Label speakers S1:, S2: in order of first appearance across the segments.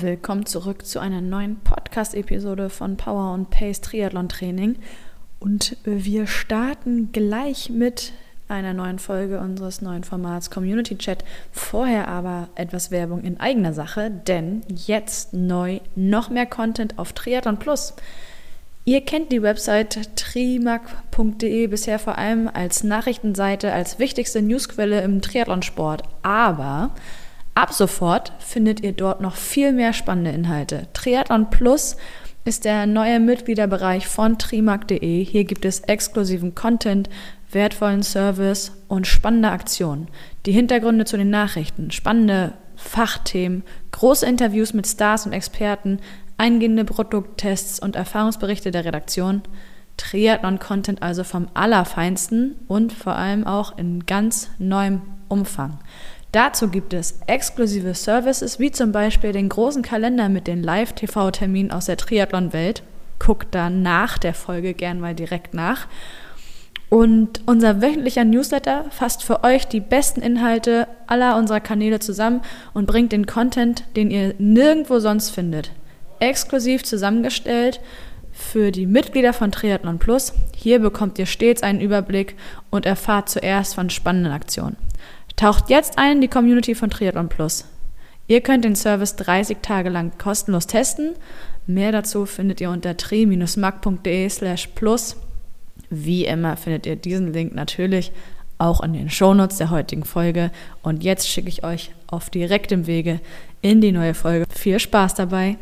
S1: Willkommen zurück zu einer neuen Podcast-Episode von Power und Pace Triathlon Training. Und wir starten gleich mit einer neuen Folge unseres neuen Formats Community Chat. Vorher aber etwas Werbung in eigener Sache, denn jetzt neu noch mehr Content auf Triathlon Plus. Ihr kennt die Website trimac.de bisher vor allem als Nachrichtenseite, als wichtigste Newsquelle im Triathlonsport. Aber ab sofort findet ihr dort noch viel mehr spannende Inhalte. Triathlon Plus ist der neue Mitgliederbereich von trimac.de. Hier gibt es exklusiven Content, wertvollen Service und spannende Aktionen. Die Hintergründe zu den Nachrichten, spannende Fachthemen, große Interviews mit Stars und Experten, eingehende Produkttests und Erfahrungsberichte der Redaktion. Triathlon-Content also vom Allerfeinsten und vor allem auch in ganz neuem Umfang. Dazu gibt es exklusive Services wie zum Beispiel den großen Kalender mit den Live-TV-Terminen aus der Triathlon-Welt. Guckt da nach der Folge gern mal direkt nach. Und unser wöchentlicher Newsletter fasst für euch die besten Inhalte aller unserer Kanäle zusammen und bringt den Content, den ihr nirgendwo sonst findet, exklusiv zusammengestellt für die Mitglieder von Triathlon Plus. Hier bekommt ihr stets einen Überblick und erfahrt zuerst von spannenden Aktionen. Taucht jetzt ein in die Community von Triathlon Plus. Ihr könnt den Service 30 Tage lang kostenlos testen. Mehr dazu findet ihr unter tri-mac.de slash plus wie immer findet ihr diesen Link natürlich auch in den Shownotes der heutigen Folge. Und jetzt schicke ich euch auf direktem Wege in die neue Folge. Viel Spaß dabei!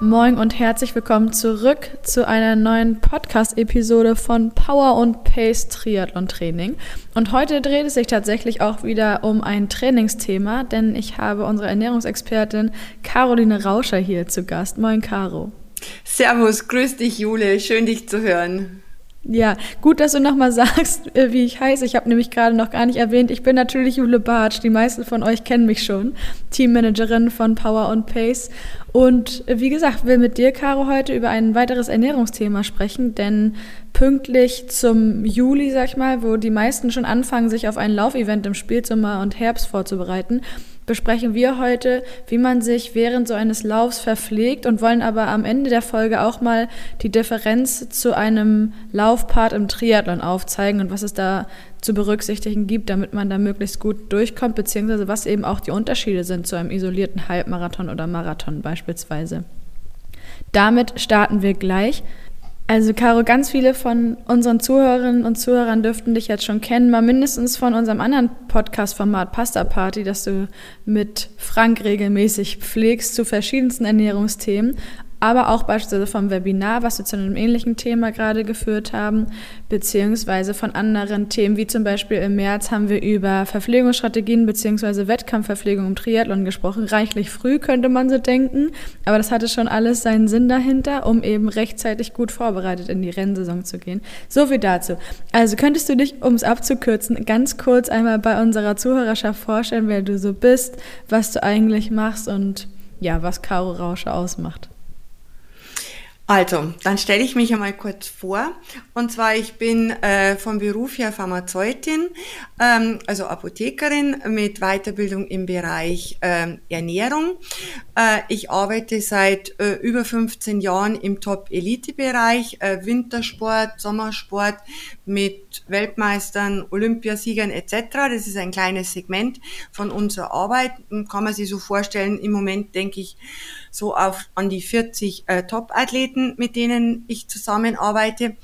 S1: Moin und herzlich willkommen zurück zu einer neuen Podcast-Episode von Power und Pace Triathlon Training. Und heute dreht es sich tatsächlich auch wieder um ein Trainingsthema, denn ich habe unsere Ernährungsexpertin Caroline Rauscher hier zu Gast. Moin, Caro.
S2: Servus, grüß dich, Jule. Schön, dich zu hören.
S1: Ja, gut, dass du nochmal sagst, äh, wie ich heiße. Ich habe nämlich gerade noch gar nicht erwähnt, ich bin natürlich Jule Bartsch. Die meisten von euch kennen mich schon. Teammanagerin von Power und Pace. Und äh, wie gesagt, will mit dir, Caro, heute über ein weiteres Ernährungsthema sprechen, denn pünktlich zum Juli, sag ich mal, wo die meisten schon anfangen, sich auf ein Laufevent im Spätsommer und Herbst vorzubereiten, besprechen wir heute, wie man sich während so eines Laufs verpflegt und wollen aber am Ende der Folge auch mal die Differenz zu einem Laufpart im Triathlon aufzeigen und was es da zu berücksichtigen gibt, damit man da möglichst gut durchkommt, beziehungsweise was eben auch die Unterschiede sind zu einem isolierten Halbmarathon oder Marathon beispielsweise. Damit starten wir gleich. Also Caro, ganz viele von unseren Zuhörerinnen und Zuhörern dürften dich jetzt schon kennen, mal mindestens von unserem anderen Podcast-Format Pasta Party, das du mit Frank regelmäßig pflegst zu verschiedensten Ernährungsthemen aber auch beispielsweise vom Webinar, was wir zu einem ähnlichen Thema gerade geführt haben, beziehungsweise von anderen Themen, wie zum Beispiel im März haben wir über Verpflegungsstrategien beziehungsweise Wettkampfverpflegung im Triathlon gesprochen. Reichlich früh könnte man so denken, aber das hatte schon alles seinen Sinn dahinter, um eben rechtzeitig gut vorbereitet in die Rennsaison zu gehen. So viel dazu. Also könntest du dich, um es abzukürzen, ganz kurz einmal bei unserer Zuhörerschaft vorstellen, wer du so bist, was du eigentlich machst und ja, was Caro Rausche ausmacht.
S2: Also, dann stelle ich mich einmal kurz vor. Und zwar, ich bin äh, vom Beruf her Pharmazeutin, ähm, also Apothekerin mit Weiterbildung im Bereich äh, Ernährung. Äh, ich arbeite seit äh, über 15 Jahren im Top-Elite-Bereich, äh, Wintersport, Sommersport mit Weltmeistern, Olympiasiegern etc. Das ist ein kleines Segment von unserer Arbeit. Kann man sich so vorstellen, im Moment denke ich, so auf an die 40 äh, Top-Athleten, mit denen ich zusammenarbeite.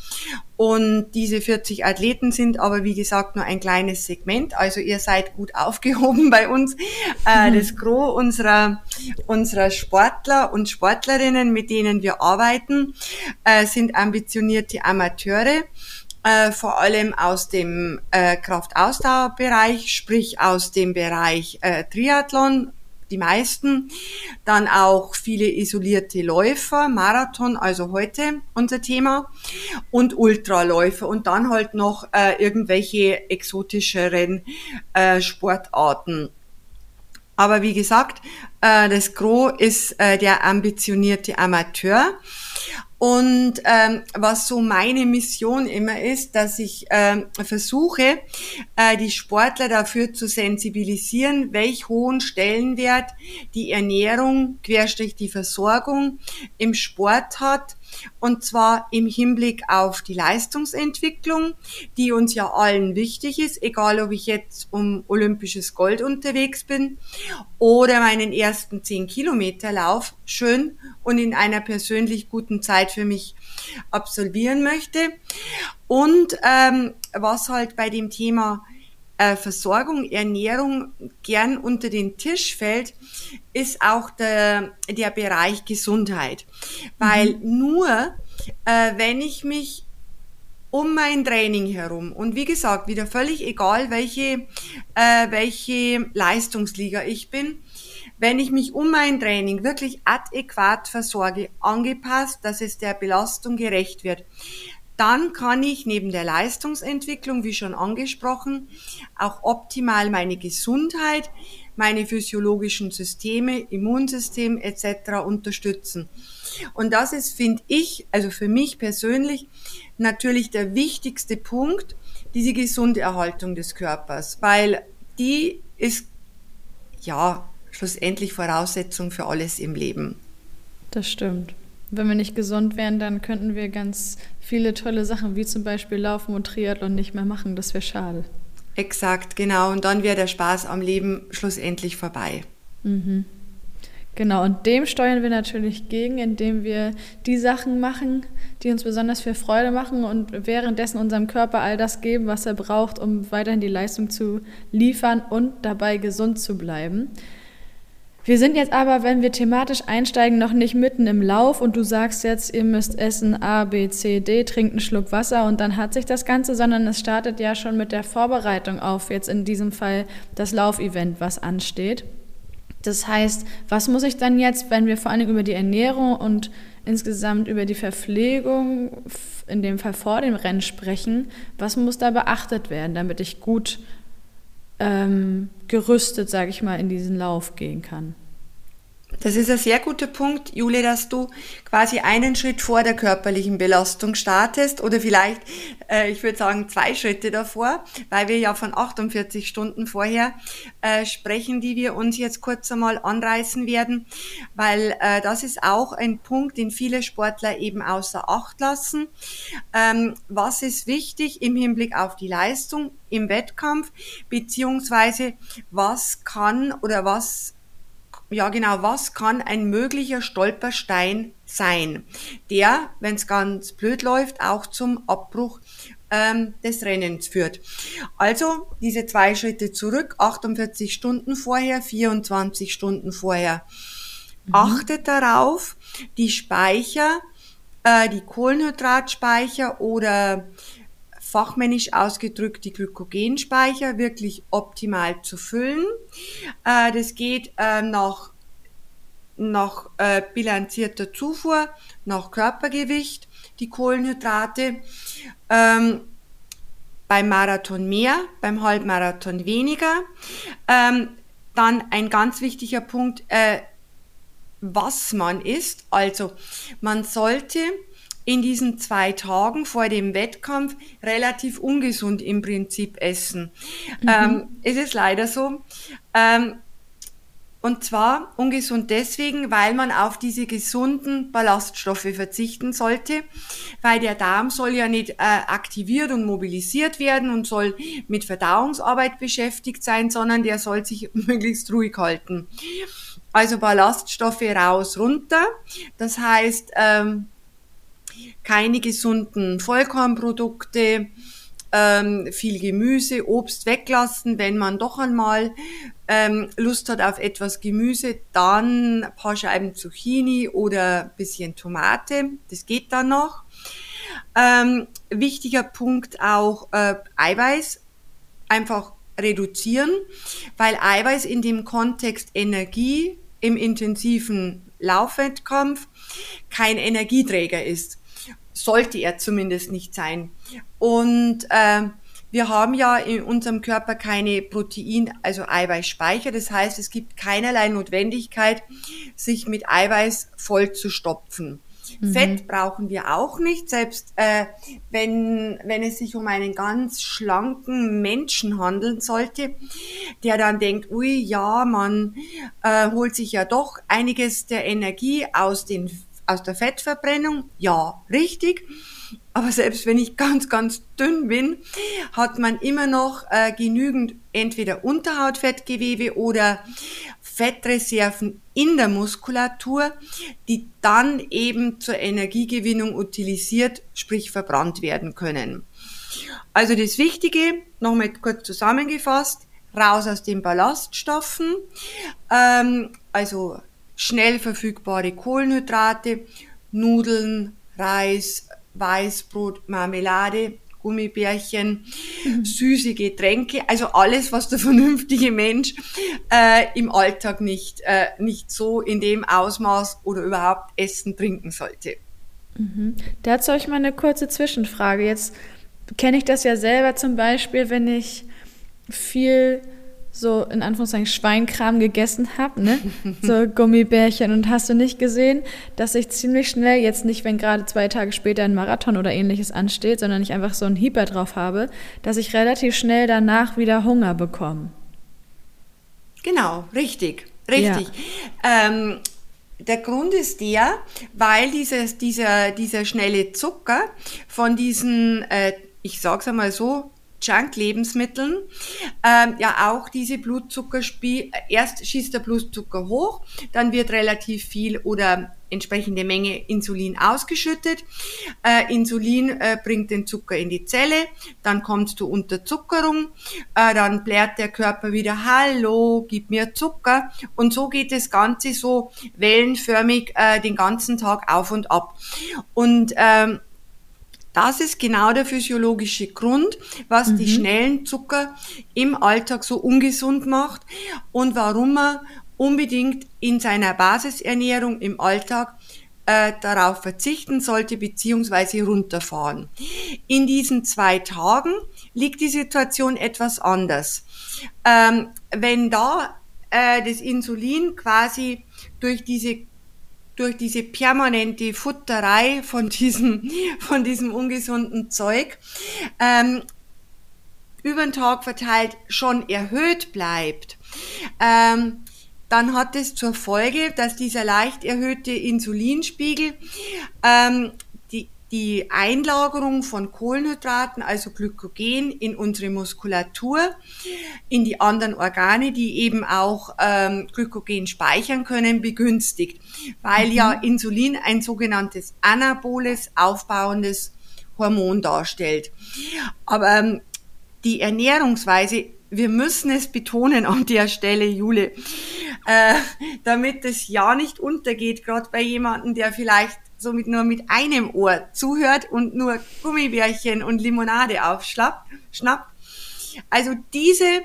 S2: Und diese 40 Athleten sind aber, wie gesagt, nur ein kleines Segment. Also ihr seid gut aufgehoben bei uns. Äh, mhm. Das Gros unserer, unserer Sportler und Sportlerinnen, mit denen wir arbeiten, äh, sind ambitionierte Amateure. Äh, vor allem aus dem äh, Kraftausdauerbereich, sprich aus dem Bereich äh, Triathlon, die meisten. Dann auch viele isolierte Läufer, Marathon, also heute unser Thema. Und Ultraläufer und dann halt noch äh, irgendwelche exotischeren äh, Sportarten. Aber wie gesagt, äh, das Gros ist äh, der ambitionierte Amateur. Und ähm, was so meine Mission immer ist, dass ich ähm, versuche, äh, die Sportler dafür zu sensibilisieren, welch hohen Stellenwert die Ernährung, querstrich die Versorgung im Sport hat und zwar im Hinblick auf die Leistungsentwicklung, die uns ja allen wichtig ist, egal ob ich jetzt um olympisches Gold unterwegs bin oder meinen ersten 10 Kilometer Lauf schön und in einer persönlich guten Zeit für mich absolvieren möchte. Und ähm, was halt bei dem Thema äh, Versorgung, Ernährung gern unter den Tisch fällt, ist auch der, der Bereich Gesundheit. Weil mhm. nur, äh, wenn ich mich um mein Training herum und wie gesagt, wieder völlig egal, welche, äh, welche Leistungsliga ich bin, wenn ich mich um mein Training wirklich adäquat versorge, angepasst, dass es der Belastung gerecht wird, dann kann ich neben der Leistungsentwicklung, wie schon angesprochen, auch optimal meine Gesundheit, meine physiologischen Systeme, Immunsystem etc. unterstützen. Und das ist, finde ich, also für mich persönlich, natürlich der wichtigste Punkt, diese gesunde Erhaltung des Körpers, weil die ist ja schlussendlich Voraussetzung für alles im Leben.
S1: Das stimmt. Wenn wir nicht gesund wären, dann könnten wir ganz viele tolle Sachen, wie zum Beispiel Laufen und Triathlon, nicht mehr machen. Das wäre schade.
S2: Exakt, genau. Und dann wäre der Spaß am Leben schlussendlich vorbei. Mhm.
S1: Genau, und dem steuern wir natürlich gegen, indem wir die Sachen machen, die uns besonders viel Freude machen und währenddessen unserem Körper all das geben, was er braucht, um weiterhin die Leistung zu liefern und dabei gesund zu bleiben. Wir sind jetzt aber, wenn wir thematisch einsteigen, noch nicht mitten im Lauf und du sagst jetzt, ihr müsst essen A, B, C, D, trinkt einen Schluck Wasser und dann hat sich das Ganze, sondern es startet ja schon mit der Vorbereitung auf jetzt in diesem Fall das Laufevent, was ansteht. Das heißt, was muss ich dann jetzt, wenn wir vor allem über die Ernährung und insgesamt über die Verpflegung, in dem Fall vor dem Rennen sprechen, was muss da beachtet werden, damit ich gut ähm, gerüstet, sage ich mal, in diesen Lauf gehen kann.
S2: Das ist ein sehr guter Punkt, Jule, dass du quasi einen Schritt vor der körperlichen Belastung startest oder vielleicht, äh, ich würde sagen, zwei Schritte davor, weil wir ja von 48 Stunden vorher äh, sprechen, die wir uns jetzt kurz einmal anreißen werden, weil äh, das ist auch ein Punkt, den viele Sportler eben außer Acht lassen. Ähm, was ist wichtig im Hinblick auf die Leistung im Wettkampf, beziehungsweise was kann oder was ja genau, was kann ein möglicher Stolperstein sein, der, wenn es ganz blöd läuft, auch zum Abbruch ähm, des Rennens führt. Also diese zwei Schritte zurück, 48 Stunden vorher, 24 Stunden vorher. Mhm. Achtet darauf, die Speicher, äh, die Kohlenhydratspeicher oder fachmännisch ausgedrückt die Glykogenspeicher wirklich optimal zu füllen. Äh, das geht äh, nach, nach äh, bilanzierter Zufuhr, nach Körpergewicht, die Kohlenhydrate. Ähm, beim Marathon mehr, beim Halbmarathon weniger. Ähm, dann ein ganz wichtiger Punkt, äh, was man isst. Also man sollte in diesen zwei Tagen vor dem Wettkampf relativ ungesund im Prinzip essen. Mhm. Ähm, es ist leider so. Ähm, und zwar ungesund deswegen, weil man auf diese gesunden Ballaststoffe verzichten sollte, weil der Darm soll ja nicht äh, aktiviert und mobilisiert werden und soll mit Verdauungsarbeit beschäftigt sein, sondern der soll sich möglichst ruhig halten. Also Ballaststoffe raus, runter. Das heißt, ähm, keine gesunden Vollkornprodukte, ähm, viel Gemüse, Obst weglassen. Wenn man doch einmal ähm, Lust hat auf etwas Gemüse, dann ein paar Scheiben Zucchini oder ein bisschen Tomate. Das geht dann noch. Ähm, wichtiger Punkt auch äh, Eiweiß. Einfach reduzieren, weil Eiweiß in dem Kontext Energie im intensiven Laufwettkampf kein Energieträger ist sollte er zumindest nicht sein. Und äh, wir haben ja in unserem Körper keine Protein, also Eiweißspeicher. Das heißt, es gibt keinerlei Notwendigkeit, sich mit Eiweiß voll zu stopfen. Mhm. Fett brauchen wir auch nicht, selbst äh, wenn, wenn es sich um einen ganz schlanken Menschen handeln sollte, der dann denkt, ui, ja, man äh, holt sich ja doch einiges der Energie aus, den, aus der Fettverbrennung. Ja, richtig. Aber selbst wenn ich ganz, ganz dünn bin, hat man immer noch äh, genügend entweder Unterhautfettgewebe oder Fettreserven in der Muskulatur, die dann eben zur Energiegewinnung utilisiert, sprich verbrannt werden können. Also das Wichtige, nochmal kurz zusammengefasst, raus aus den Ballaststoffen, ähm, also schnell verfügbare Kohlenhydrate, Nudeln, Reis, Weißbrot, Marmelade, Gummibärchen, mhm. süße Getränke, also alles, was der vernünftige Mensch äh, im Alltag nicht, äh, nicht so in dem Ausmaß oder überhaupt essen, trinken sollte.
S1: Mhm. Dazu habe ich mal eine kurze Zwischenfrage. Jetzt kenne ich das ja selber zum Beispiel, wenn ich viel so in Anführungszeichen Schweinkram gegessen habe, ne? So Gummibärchen und hast du nicht gesehen, dass ich ziemlich schnell, jetzt nicht, wenn gerade zwei Tage später ein Marathon oder ähnliches ansteht, sondern ich einfach so einen Hieber drauf habe, dass ich relativ schnell danach wieder Hunger bekomme.
S2: Genau, richtig, richtig. Ja. Ähm, der Grund ist der, weil dieses, dieser, dieser schnelle Zucker von diesen, äh, ich sag's einmal so, Junk-Lebensmitteln ähm, ja auch diese Blutzuckerspiel, erst schießt der Blutzucker hoch, dann wird relativ viel oder entsprechende Menge Insulin ausgeschüttet. Äh, Insulin äh, bringt den Zucker in die Zelle, dann kommst du unter Zuckerung, äh, dann blärt der Körper wieder, hallo, gib mir Zucker. Und so geht das Ganze so wellenförmig äh, den ganzen Tag auf und ab. Und ähm, das ist genau der physiologische Grund, was mhm. die schnellen Zucker im Alltag so ungesund macht und warum man unbedingt in seiner Basisernährung im Alltag äh, darauf verzichten sollte beziehungsweise runterfahren. In diesen zwei Tagen liegt die Situation etwas anders. Ähm, wenn da äh, das Insulin quasi durch diese durch diese permanente Futterei von diesem, von diesem ungesunden Zeug ähm, über den Tag verteilt schon erhöht bleibt, ähm, dann hat es zur Folge, dass dieser leicht erhöhte Insulinspiegel ähm, die Einlagerung von Kohlenhydraten, also Glykogen, in unsere Muskulatur, in die anderen Organe, die eben auch ähm, Glykogen speichern können, begünstigt, weil mhm. ja Insulin ein sogenanntes anaboles, aufbauendes Hormon darstellt. Aber ähm, die Ernährungsweise wir müssen es betonen an der Stelle, Jule, äh, damit es ja nicht untergeht, gerade bei jemandem, der vielleicht so mit nur mit einem Ohr zuhört und nur Gummibärchen und Limonade aufschnappt. Also diese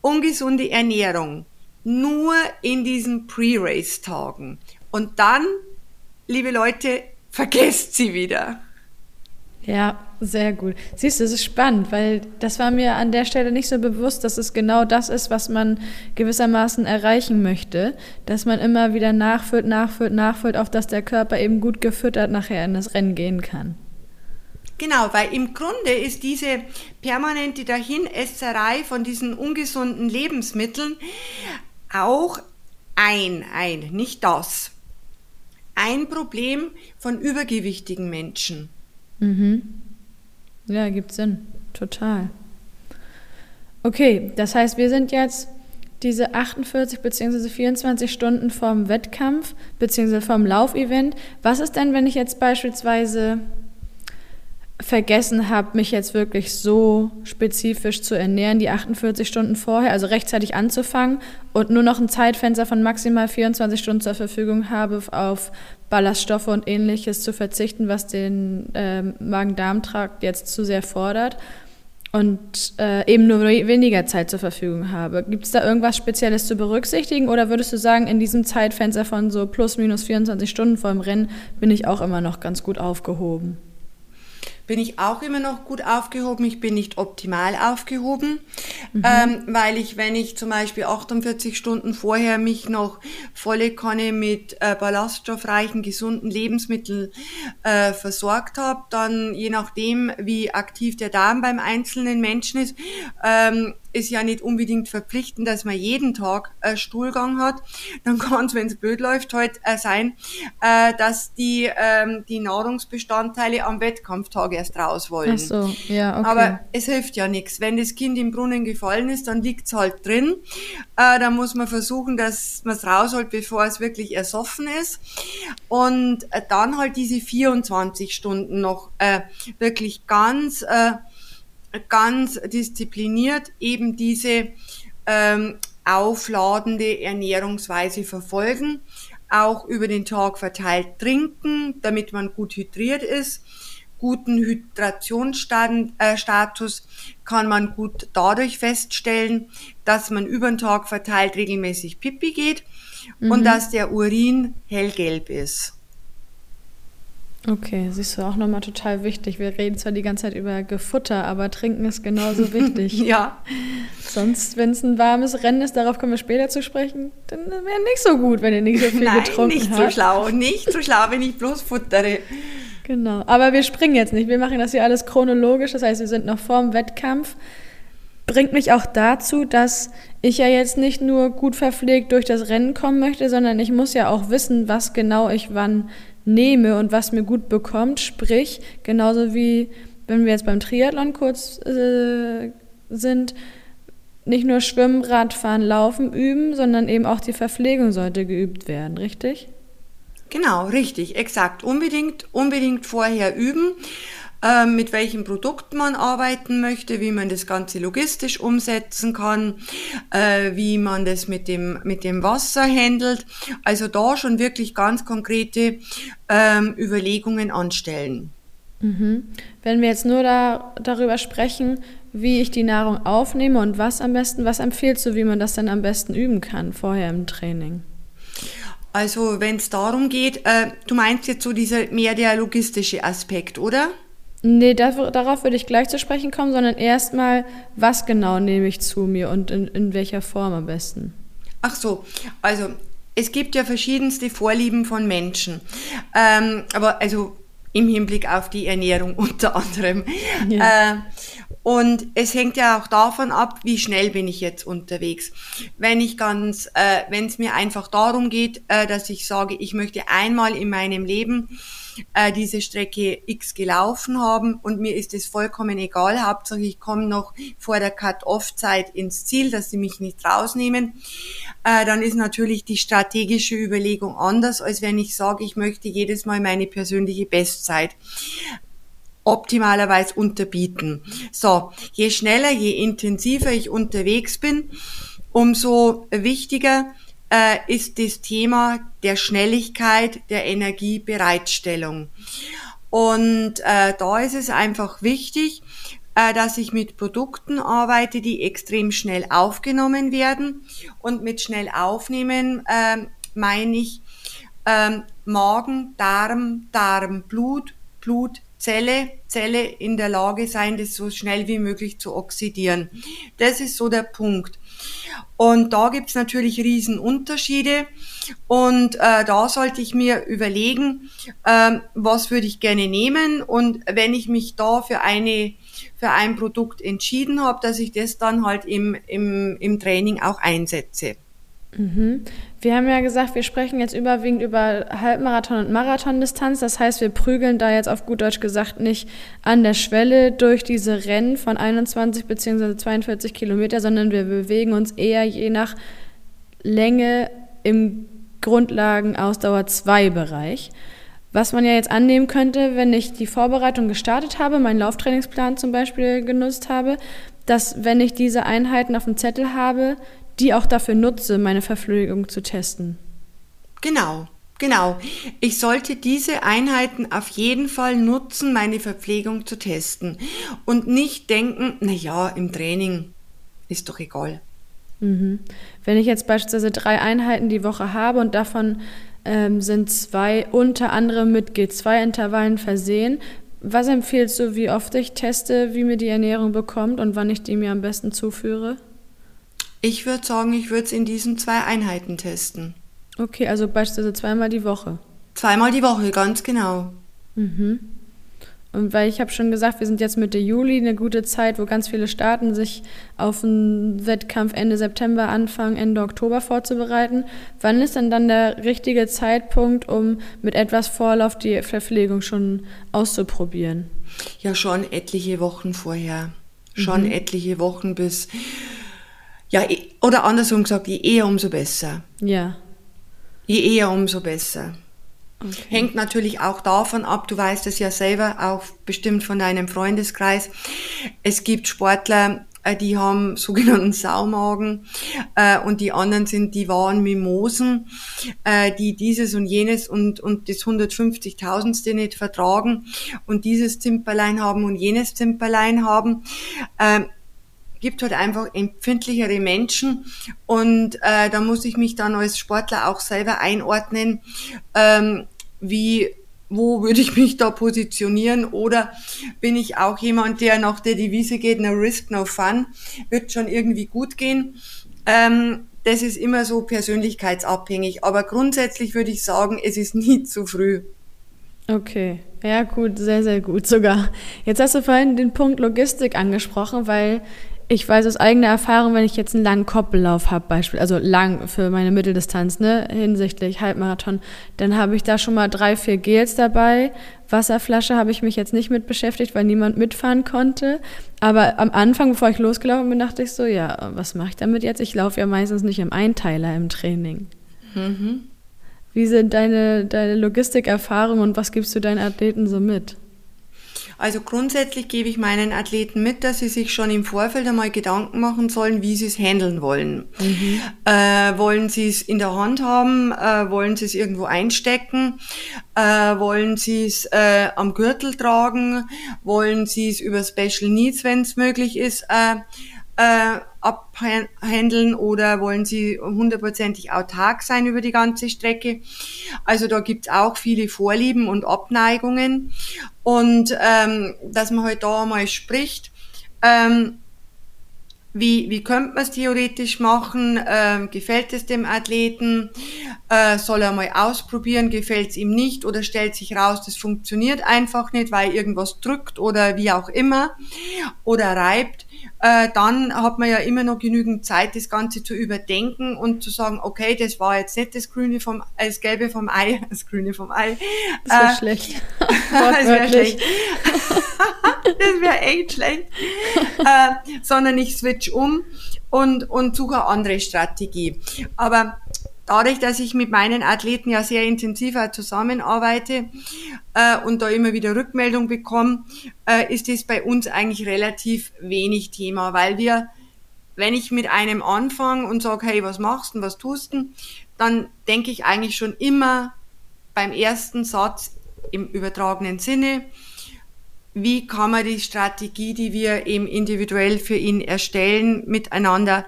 S2: ungesunde Ernährung nur in diesen Pre-Race-Tagen. Und dann, liebe Leute, vergesst sie wieder.
S1: Ja, sehr gut. Siehst du, es ist spannend, weil das war mir an der Stelle nicht so bewusst, dass es genau das ist, was man gewissermaßen erreichen möchte, dass man immer wieder nachfüllt, nachfüllt, nachfüllt, auf dass der Körper eben gut gefüttert nachher in das Rennen gehen kann.
S2: Genau, weil im Grunde ist diese permanente Dahinesserei von diesen ungesunden Lebensmitteln auch ein, ein, nicht das, ein Problem von übergewichtigen Menschen.
S1: Mhm. Ja, gibt Sinn. Total. Okay, das heißt, wir sind jetzt diese 48 bzw. 24 Stunden vorm Wettkampf bzw. vorm Laufevent. Was ist denn, wenn ich jetzt beispielsweise vergessen habe, mich jetzt wirklich so spezifisch zu ernähren, die 48 Stunden vorher, also rechtzeitig anzufangen und nur noch ein Zeitfenster von maximal 24 Stunden zur Verfügung habe, auf Ballaststoffe und ähnliches zu verzichten, was den äh, Magen-Darm-Trakt jetzt zu sehr fordert und äh, eben nur weniger Zeit zur Verfügung habe. Gibt es da irgendwas Spezielles zu berücksichtigen oder würdest du sagen, in diesem Zeitfenster von so plus minus 24 Stunden vor dem Rennen bin ich auch immer noch ganz gut aufgehoben?
S2: Bin ich auch immer noch gut aufgehoben. Ich bin nicht optimal aufgehoben, mhm. ähm, weil ich, wenn ich zum Beispiel 48 Stunden vorher mich noch volle Kanne mit äh, ballaststoffreichen, gesunden Lebensmitteln äh, versorgt habe, dann je nachdem, wie aktiv der Darm beim einzelnen Menschen ist, ähm, ist ja nicht unbedingt verpflichtend, dass man jeden Tag äh, Stuhlgang hat. Dann kann es, wenn es blöd läuft, halt äh, sein, äh, dass die, ähm, die Nahrungsbestandteile am Wettkampftag erst raus wollen. Ach
S1: so, ja, okay.
S2: Aber es hilft ja nichts. Wenn das Kind im Brunnen gefallen ist, dann liegt's halt drin. Äh, dann muss man versuchen, dass man es rausholt, bevor es wirklich ersoffen ist. Und äh, dann halt diese 24 Stunden noch äh, wirklich ganz äh, ganz diszipliniert eben diese ähm, aufladende Ernährungsweise verfolgen, auch über den Tag verteilt trinken, damit man gut hydriert ist. Guten Hydrationsstatus äh, kann man gut dadurch feststellen, dass man über den Tag verteilt regelmäßig Pipi geht mhm. und dass der Urin hellgelb ist.
S1: Okay, siehst du auch nochmal total wichtig. Wir reden zwar die ganze Zeit über Gefutter, aber Trinken ist genauso wichtig.
S2: ja.
S1: Sonst, wenn es ein warmes Rennen ist, darauf kommen wir später zu sprechen, dann wäre nicht so gut, wenn ihr nicht so viel Nein, getrunken
S2: nicht habt. nicht so schlau. Nicht so schlau, wenn ich bloß futtere.
S1: Genau. Aber wir springen jetzt nicht. Wir machen das hier alles chronologisch. Das heißt, wir sind noch vorm Wettkampf. Bringt mich auch dazu, dass ich ja jetzt nicht nur gut verpflegt durch das Rennen kommen möchte, sondern ich muss ja auch wissen, was genau ich wann nehme und was mir gut bekommt. Sprich, genauso wie wenn wir jetzt beim Triathlon kurz äh, sind, nicht nur Schwimmen, Radfahren, Laufen üben, sondern eben auch die Verpflegung sollte geübt werden, richtig?
S2: Genau, richtig, exakt. Unbedingt, unbedingt vorher üben äh, mit welchen Produkten man arbeiten möchte, wie man das Ganze logistisch umsetzen kann, äh, wie man das mit dem, mit dem Wasser handelt. Also da schon wirklich ganz konkrete ähm, Überlegungen anstellen.
S1: Mhm. Wenn wir jetzt nur da, darüber sprechen, wie ich die Nahrung aufnehme und was am besten, was empfiehlst du, wie man das dann am besten üben kann vorher im Training?
S2: Also wenn es darum geht, äh, du meinst jetzt so dieser mehr der logistische Aspekt, oder?
S1: Nee, darauf würde ich gleich zu sprechen kommen, sondern erstmal, was genau nehme ich zu mir und in, in welcher Form am besten?
S2: Ach so, also es gibt ja verschiedenste Vorlieben von Menschen. Ähm, aber also im Hinblick auf die Ernährung unter anderem. Ja. Äh, und es hängt ja auch davon ab, wie schnell bin ich jetzt unterwegs. Wenn ich ganz, äh, wenn es mir einfach darum geht, äh, dass ich sage, ich möchte einmal in meinem Leben äh, diese Strecke X gelaufen haben und mir ist es vollkommen egal. Hauptsache ich komme noch vor der Cut-Off-Zeit ins Ziel, dass sie mich nicht rausnehmen. Äh, dann ist natürlich die strategische Überlegung anders, als wenn ich sage, ich möchte jedes Mal meine persönliche Bestzeit optimalerweise unterbieten. So, je schneller, je intensiver ich unterwegs bin, umso wichtiger äh, ist das Thema der Schnelligkeit der Energiebereitstellung. Und äh, da ist es einfach wichtig, äh, dass ich mit Produkten arbeite, die extrem schnell aufgenommen werden. Und mit schnell aufnehmen äh, meine ich äh, Magen, Darm, Darm, Blut, Blut, Zelle, Zelle in der Lage sein, das so schnell wie möglich zu oxidieren. Das ist so der Punkt. Und da gibt's natürlich Riesenunterschiede. Und äh, da sollte ich mir überlegen, äh, was würde ich gerne nehmen. Und wenn ich mich da für eine für ein Produkt entschieden habe, dass ich das dann halt im, im, im Training auch einsetze.
S1: Mhm. Wir haben ja gesagt, wir sprechen jetzt überwiegend über Halbmarathon und Marathondistanz. Das heißt, wir prügeln da jetzt auf gut Deutsch gesagt nicht an der Schwelle durch diese Rennen von 21 bzw. 42 Kilometer, sondern wir bewegen uns eher je nach Länge im Grundlagen-Ausdauer 2 Bereich. Was man ja jetzt annehmen könnte, wenn ich die Vorbereitung gestartet habe, meinen Lauftrainingsplan zum Beispiel genutzt habe, dass wenn ich diese Einheiten auf dem Zettel habe, die auch dafür nutze, meine Verpflegung zu testen.
S2: Genau, genau. Ich sollte diese Einheiten auf jeden Fall nutzen, meine Verpflegung zu testen und nicht denken, na ja, im Training ist doch egal.
S1: Mhm. Wenn ich jetzt beispielsweise drei Einheiten die Woche habe und davon ähm, sind zwei unter anderem mit G2-Intervallen versehen, was empfiehlst du, wie oft ich teste, wie mir die Ernährung bekommt und wann ich die mir am besten zuführe?
S2: Ich würde sagen, ich würde es in diesen zwei Einheiten testen.
S1: Okay, also beispielsweise zweimal die Woche.
S2: Zweimal die Woche, ganz genau.
S1: Mhm. Und weil ich habe schon gesagt, wir sind jetzt Mitte Juli, eine gute Zeit, wo ganz viele Staaten sich auf einen Wettkampf Ende September, Anfang, Ende Oktober vorzubereiten. Wann ist denn dann der richtige Zeitpunkt, um mit etwas Vorlauf die Verpflegung schon auszuprobieren?
S2: Ja, schon etliche Wochen vorher. Schon mhm. etliche Wochen bis, ja, oder andersrum gesagt, je eher, umso besser.
S1: Ja.
S2: Je eher, umso besser. Okay. Hängt natürlich auch davon ab, du weißt es ja selber, auch bestimmt von deinem Freundeskreis. Es gibt Sportler, äh, die haben sogenannten Saumagen äh, und die anderen sind die wahren Mimosen, äh, die dieses und jenes und, und das 150.000ste nicht vertragen und dieses Zimperlein haben und jenes Zimperlein haben. Äh, gibt halt einfach empfindlichere Menschen und äh, da muss ich mich dann als Sportler auch selber einordnen, ähm, wie wo würde ich mich da positionieren oder bin ich auch jemand, der nach der Devise geht, no risk, no fun, wird schon irgendwie gut gehen. Ähm, das ist immer so persönlichkeitsabhängig, aber grundsätzlich würde ich sagen, es ist nie zu früh.
S1: Okay, ja gut, sehr, sehr gut sogar. Jetzt hast du vorhin den Punkt Logistik angesprochen, weil ich weiß aus eigener Erfahrung, wenn ich jetzt einen langen Koppellauf habe, Beispiel, also lang für meine Mitteldistanz, ne, hinsichtlich Halbmarathon, dann habe ich da schon mal drei, vier Gels dabei. Wasserflasche habe ich mich jetzt nicht mit beschäftigt, weil niemand mitfahren konnte. Aber am Anfang, bevor ich losgelaufen bin, dachte ich so, ja, was mache ich damit jetzt? Ich laufe ja meistens nicht im Einteiler im Training. Mhm. Wie sind deine, deine Logistikerfahrungen und was gibst du deinen Athleten so mit?
S2: Also grundsätzlich gebe ich meinen Athleten mit, dass sie sich schon im Vorfeld einmal Gedanken machen sollen, wie sie es handeln wollen. Mhm. Äh, wollen sie es in der Hand haben? Äh, wollen sie es irgendwo einstecken? Äh, wollen sie es äh, am Gürtel tragen? Wollen sie es über Special Needs, wenn es möglich ist, äh, äh, abhandeln oder wollen Sie hundertprozentig autark sein über die ganze Strecke? Also da gibt's auch viele Vorlieben und Abneigungen und ähm, dass man halt da mal spricht. Ähm, wie, wie könnte man es theoretisch machen? Ähm, gefällt es dem Athleten? Äh, soll er mal ausprobieren? Gefällt es ihm nicht? Oder stellt sich raus, das funktioniert einfach nicht, weil irgendwas drückt oder wie auch immer oder reibt? Äh, dann hat man ja immer noch genügend Zeit, das Ganze zu überdenken und zu sagen, okay, das war jetzt nicht das Grüne vom, äh, das Gelbe vom Ei, das Grüne vom Ei.
S1: Das wäre äh, schlecht.
S2: das wäre schlecht. das wäre echt schlecht. äh, sondern ich switch um und, und suche eine andere Strategie. Aber dadurch, dass ich mit meinen Athleten ja sehr intensiv zusammenarbeite äh, und da immer wieder Rückmeldung bekomme, äh, ist es bei uns eigentlich relativ wenig Thema, weil wir, wenn ich mit einem anfange und sage, hey, was machst du, was tust du, dann denke ich eigentlich schon immer beim ersten Satz im übertragenen Sinne, wie kann man die Strategie, die wir eben individuell für ihn erstellen, miteinander,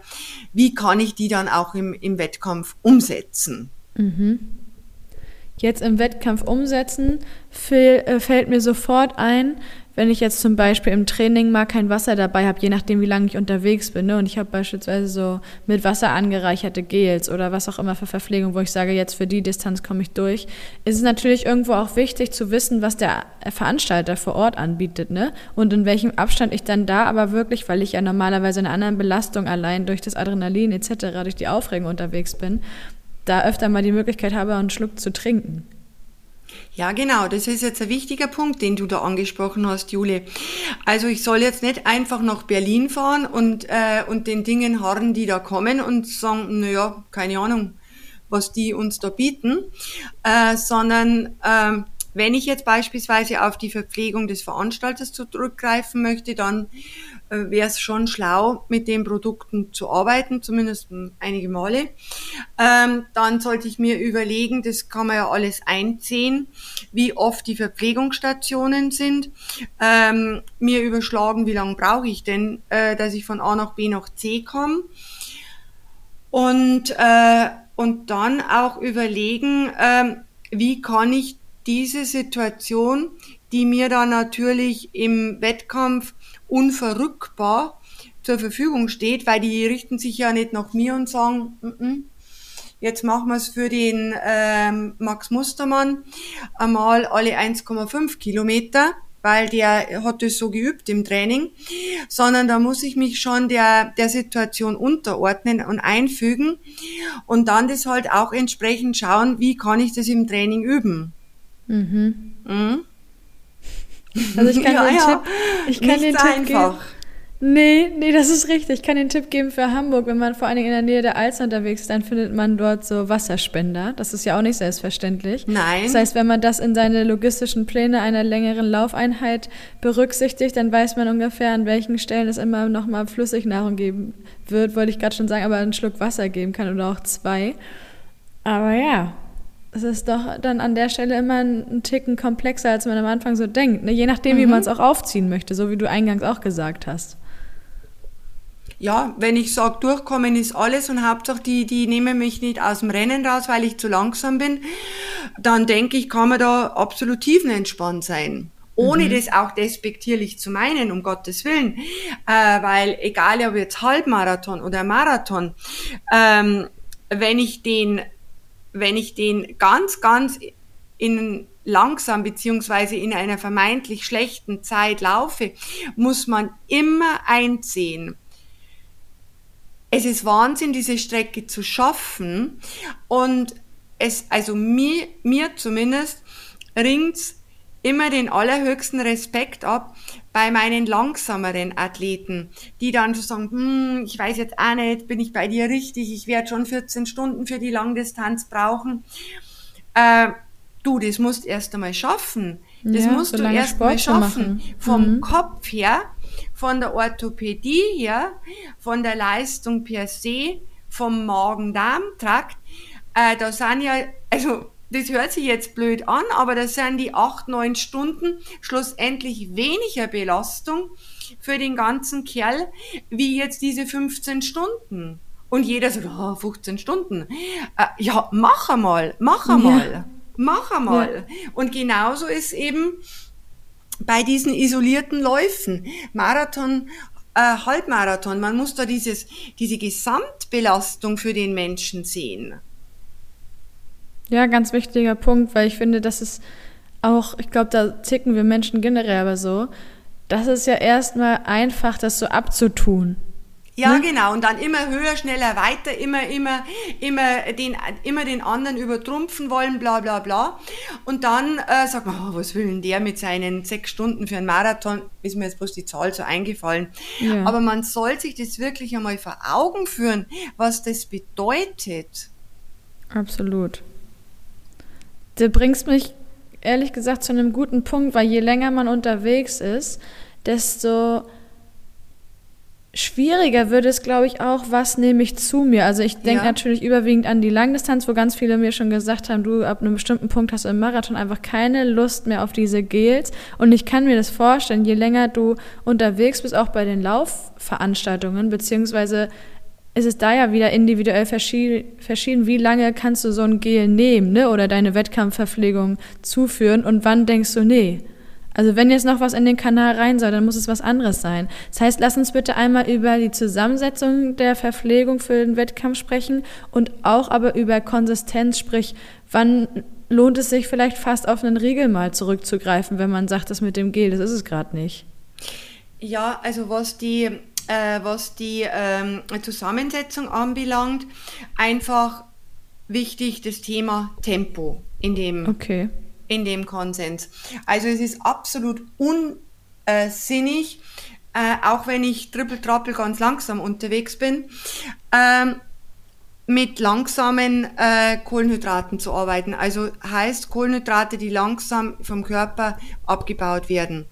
S2: wie kann ich die dann auch im, im Wettkampf umsetzen?
S1: Mhm. Jetzt im Wettkampf umsetzen, äh, fällt mir sofort ein, wenn ich jetzt zum Beispiel im Training mal kein Wasser dabei habe, je nachdem, wie lange ich unterwegs bin, ne, und ich habe beispielsweise so mit Wasser angereicherte Gels oder was auch immer für Verpflegung, wo ich sage, jetzt für die Distanz komme ich durch, ist es natürlich irgendwo auch wichtig zu wissen, was der Veranstalter vor Ort anbietet, ne? Und in welchem Abstand ich dann da aber wirklich, weil ich ja normalerweise in einer anderen Belastung allein durch das Adrenalin etc., durch die Aufregung unterwegs bin, da öfter mal die Möglichkeit habe, einen Schluck zu trinken.
S2: Ja, genau. Das ist jetzt ein wichtiger Punkt, den du da angesprochen hast, Jule. Also ich soll jetzt nicht einfach nach Berlin fahren und, äh, und den Dingen harren, die da kommen und sagen, naja, keine Ahnung, was die uns da bieten, äh, sondern äh, wenn ich jetzt beispielsweise auf die Verpflegung des Veranstalters zurückgreifen möchte, dann äh, wäre es schon schlau, mit den Produkten zu arbeiten, zumindest einige Male. Ähm, dann sollte ich mir überlegen, das kann man ja alles einziehen, wie oft die Verpflegungsstationen sind. Ähm, mir überschlagen, wie lange brauche ich denn, äh, dass ich von A nach B nach C komme. Und, äh, und dann auch überlegen, äh, wie kann ich diese Situation, die mir dann natürlich im Wettkampf unverrückbar zur Verfügung steht, weil die richten sich ja nicht nach mir und sagen, mm -mm, jetzt machen wir es für den ähm, Max Mustermann einmal alle 1,5 Kilometer, weil der hat es so geübt im Training, sondern da muss ich mich schon der, der Situation unterordnen und einfügen und dann das halt auch entsprechend schauen, wie kann ich das im Training üben. Mhm. Mhm.
S1: Also ich kann ja, den ja. Tipp, ich kann Nicht den Tipp einfach. geben. Nee, nee, das ist richtig. Ich kann den Tipp geben für Hamburg. Wenn man vor allen Dingen in der Nähe der Alster unterwegs ist, dann findet man dort so Wasserspender. Das ist ja auch nicht selbstverständlich.
S2: Nein.
S1: Das heißt, wenn man das in seine logistischen Pläne einer längeren Laufeinheit berücksichtigt, dann weiß man ungefähr, an welchen Stellen es immer noch mal Flüssignahrung geben wird, wollte ich gerade schon sagen, aber einen Schluck Wasser geben kann oder auch zwei. Aber ja, es ist doch dann an der Stelle immer ein Ticken komplexer, als man am Anfang so denkt. Ne? Je nachdem, mhm. wie man es auch aufziehen möchte, so wie du eingangs auch gesagt hast
S2: ja, wenn ich sage, durchkommen ist alles und Hauptsache die, die nehmen mich nicht aus dem Rennen raus, weil ich zu langsam bin, dann denke ich, kann man da absolut tiefenentspannt sein. Ohne mhm. das auch despektierlich zu meinen, um Gottes Willen. Äh, weil egal ob jetzt Halbmarathon oder Marathon, ähm, wenn ich den, wenn ich den ganz, ganz in langsam beziehungsweise in einer vermeintlich schlechten Zeit laufe, muss man immer einsehen, es ist Wahnsinn, diese Strecke zu schaffen. Und es, also mir, mir zumindest, ringt's immer den allerhöchsten Respekt ab bei meinen langsameren Athleten, die dann so sagen, hm, ich weiß jetzt auch nicht, bin ich bei dir richtig, ich werde schon 14 Stunden für die Langdistanz brauchen. Äh, du, das musst erst einmal schaffen. Das ja, musst du erst einmal schaffen. Vom mhm. Kopf her von der Orthopädie her, von der Leistung per se, vom Magen-Darm-Trakt, äh, da sind ja, also das hört sich jetzt blöd an, aber das sind die acht, neun Stunden schlussendlich weniger Belastung für den ganzen Kerl, wie jetzt diese 15 Stunden. Und jeder sagt, oh, 15 Stunden. Äh, ja, mach einmal, mach einmal, ja. mach einmal. Ja. Und genauso ist eben bei diesen isolierten Läufen, Marathon, äh, Halbmarathon, man muss da dieses, diese Gesamtbelastung für den Menschen sehen.
S1: Ja, ganz wichtiger Punkt, weil ich finde, das ist auch, ich glaube, da ticken wir Menschen generell aber so, das ist ja erstmal einfach, das so abzutun.
S2: Ja, hm? genau. Und dann immer höher, schneller, weiter, immer, immer, immer den, immer den anderen übertrumpfen wollen, bla, bla, bla. Und dann äh, sagt man, oh, was will denn der mit seinen sechs Stunden für einen Marathon? Ist mir jetzt bloß die Zahl so eingefallen. Ja. Aber man soll sich das wirklich einmal vor Augen führen, was das bedeutet.
S1: Absolut. Du bringst mich ehrlich gesagt zu einem guten Punkt, weil je länger man unterwegs ist, desto Schwieriger würde es, glaube ich, auch, was nehme ich zu mir? Also ich denke ja. natürlich überwiegend an die Langdistanz, wo ganz viele mir schon gesagt haben, du ab einem bestimmten Punkt hast du im Marathon einfach keine Lust mehr auf diese Gels. Und ich kann mir das vorstellen, je länger du unterwegs bist, auch bei den Laufveranstaltungen, beziehungsweise ist es da ja wieder individuell verschieden, wie lange kannst du so ein Gel nehmen, ne? Oder deine Wettkampfverpflegung zuführen und wann denkst du, nee, also wenn jetzt noch was in den Kanal rein soll, dann muss es was anderes sein. Das heißt, lass uns bitte einmal über die Zusammensetzung der Verpflegung für den Wettkampf sprechen und auch aber über Konsistenz, sprich, wann lohnt es sich vielleicht fast auf einen Riegel mal zurückzugreifen, wenn man sagt, das mit dem Gel, das ist es gerade nicht.
S2: Ja, also was die, äh, was die ähm, Zusammensetzung anbelangt, einfach wichtig das Thema Tempo in dem
S1: okay
S2: in dem Konsens. Also es ist absolut unsinnig, äh, auch wenn ich trippel-trappel ganz langsam unterwegs bin, ähm, mit langsamen äh, Kohlenhydraten zu arbeiten. Also heißt Kohlenhydrate, die langsam vom Körper abgebaut werden.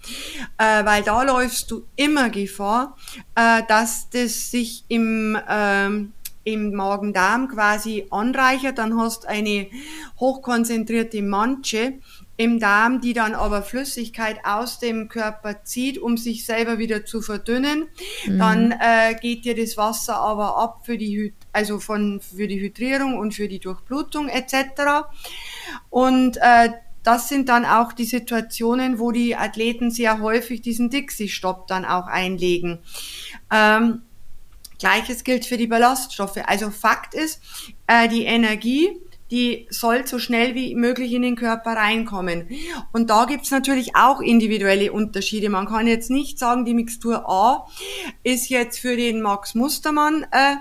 S2: Äh, weil da läufst du immer Gefahr, äh, dass das sich im ähm, im Magen-Darm quasi anreichert, dann hast eine hochkonzentrierte Manche im Darm, die dann aber Flüssigkeit aus dem Körper zieht, um sich selber wieder zu verdünnen. Mhm. Dann äh, geht dir das Wasser aber ab für die also von für die Hydrierung und für die Durchblutung etc. Und äh, das sind dann auch die Situationen, wo die Athleten sehr häufig diesen Dixie-Stopp dann auch einlegen. Ähm, Gleiches gilt für die Ballaststoffe. Also Fakt ist, äh, die Energie, die soll so schnell wie möglich in den Körper reinkommen. Und da gibt's natürlich auch individuelle Unterschiede. Man kann jetzt nicht sagen, die Mixtur A ist jetzt für den Max Mustermann äh,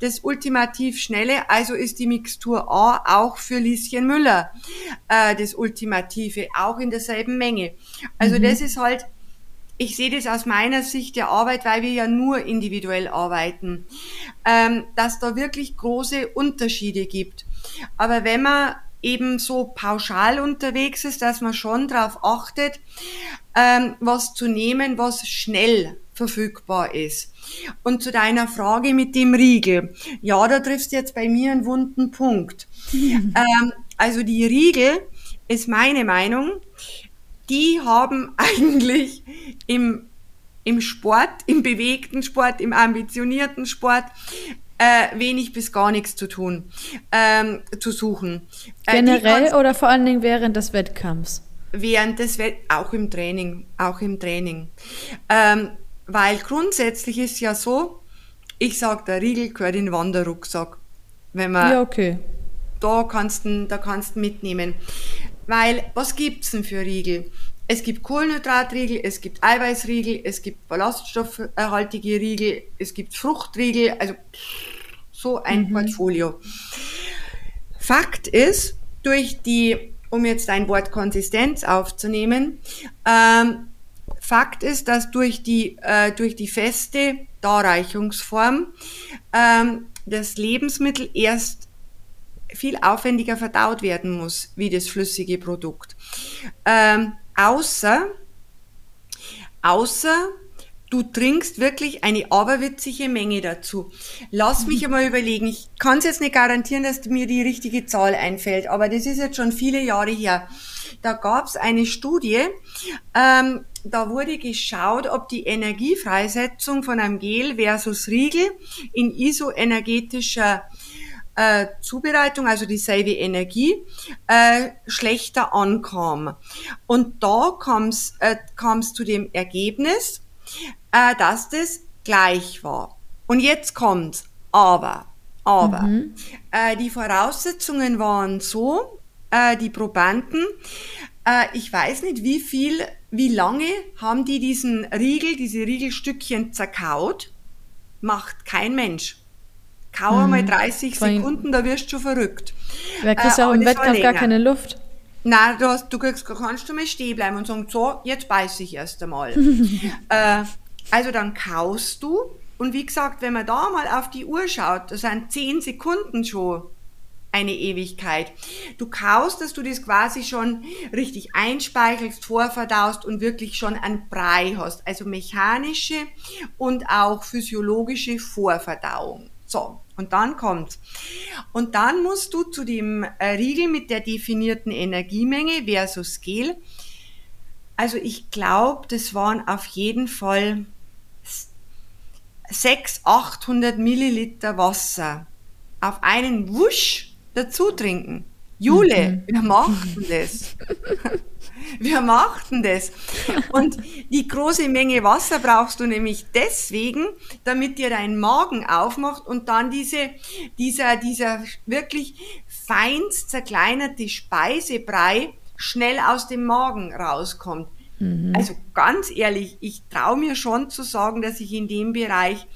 S2: das ultimativ schnelle, also ist die Mixtur A auch für Lieschen Müller äh, das ultimative, auch in derselben Menge. Also mhm. das ist halt ich sehe das aus meiner Sicht der Arbeit, weil wir ja nur individuell arbeiten, ähm, dass da wirklich große Unterschiede gibt. Aber wenn man eben so pauschal unterwegs ist, dass man schon darauf achtet, ähm, was zu nehmen, was schnell verfügbar ist. Und zu deiner Frage mit dem Riegel. Ja, da triffst du jetzt bei mir einen wunden Punkt. ähm, also die Riegel ist meine Meinung, die haben eigentlich im, im Sport, im bewegten Sport, im ambitionierten Sport äh, wenig bis gar nichts zu tun, ähm, zu suchen.
S1: Äh, Generell oder vor allen Dingen während des Wettkampfs?
S2: Während des Wettkampfs, auch im Training, auch im Training. Ähm, weil grundsätzlich ist ja so, ich sag, der Riegel gehört in den Wanderrucksack. Wenn man,
S1: ja, okay.
S2: Da kannst du da kannst mitnehmen. Weil, was gibt's denn für Riegel? Es gibt Kohlenhydratriegel, es gibt Eiweißriegel, es gibt ballaststoffhaltige Riegel, es gibt Fruchtriegel, also so ein mhm. Portfolio. Fakt ist, durch die, um jetzt ein Wort Konsistenz aufzunehmen, ähm, Fakt ist, dass durch die, äh, durch die feste Darreichungsform ähm, das Lebensmittel erst viel aufwendiger verdaut werden muss, wie das flüssige Produkt. Ähm, außer, außer du trinkst wirklich eine aberwitzige Menge dazu. Lass mich einmal überlegen. Ich kann es jetzt nicht garantieren, dass mir die richtige Zahl einfällt, aber das ist jetzt schon viele Jahre her. Da gab es eine Studie, ähm, da wurde geschaut, ob die Energiefreisetzung von einem Gel versus Riegel in isoenergetischer äh, Zubereitung, also dieselbe Energie, äh, schlechter ankam. Und da kam es äh, zu dem Ergebnis, äh, dass das gleich war. Und jetzt kommt's. Aber, aber, mhm. äh, die Voraussetzungen waren so, äh, die Probanden, äh, ich weiß nicht, wie viel, wie lange haben die diesen Riegel, diese Riegelstückchen zerkaut, macht kein Mensch. Kau mhm. mal 30 Sekunden, da wirst du schon verrückt.
S1: Wer kriegst äh, auch im Wettkampf gar keine Luft.
S2: Nein, du, hast, du kriegst, kannst du mal stehen bleiben und sagen, so, jetzt beiß ich erst einmal. äh, also dann kaust du und wie gesagt, wenn man da mal auf die Uhr schaut, das sind 10 Sekunden schon eine Ewigkeit. Du kaust, dass du das quasi schon richtig einspeichelst, vorverdaust und wirklich schon einen Brei hast. Also mechanische und auch physiologische Vorverdauung. So, und dann kommt's. Und dann musst du zu dem äh, Riegel mit der definierten Energiemenge versus Gel. Also ich glaube, das waren auf jeden Fall 600, 800 Milliliter Wasser auf einen Wusch dazu trinken. Jule, mhm. wir machen das. Wir machten das. Und die große Menge Wasser brauchst du nämlich deswegen, damit dir dein Magen aufmacht und dann diese, dieser, dieser wirklich feinst zerkleinerte Speisebrei schnell aus dem Magen rauskommt. Mhm. Also ganz ehrlich, ich traue mir schon zu sagen, dass ich in dem Bereich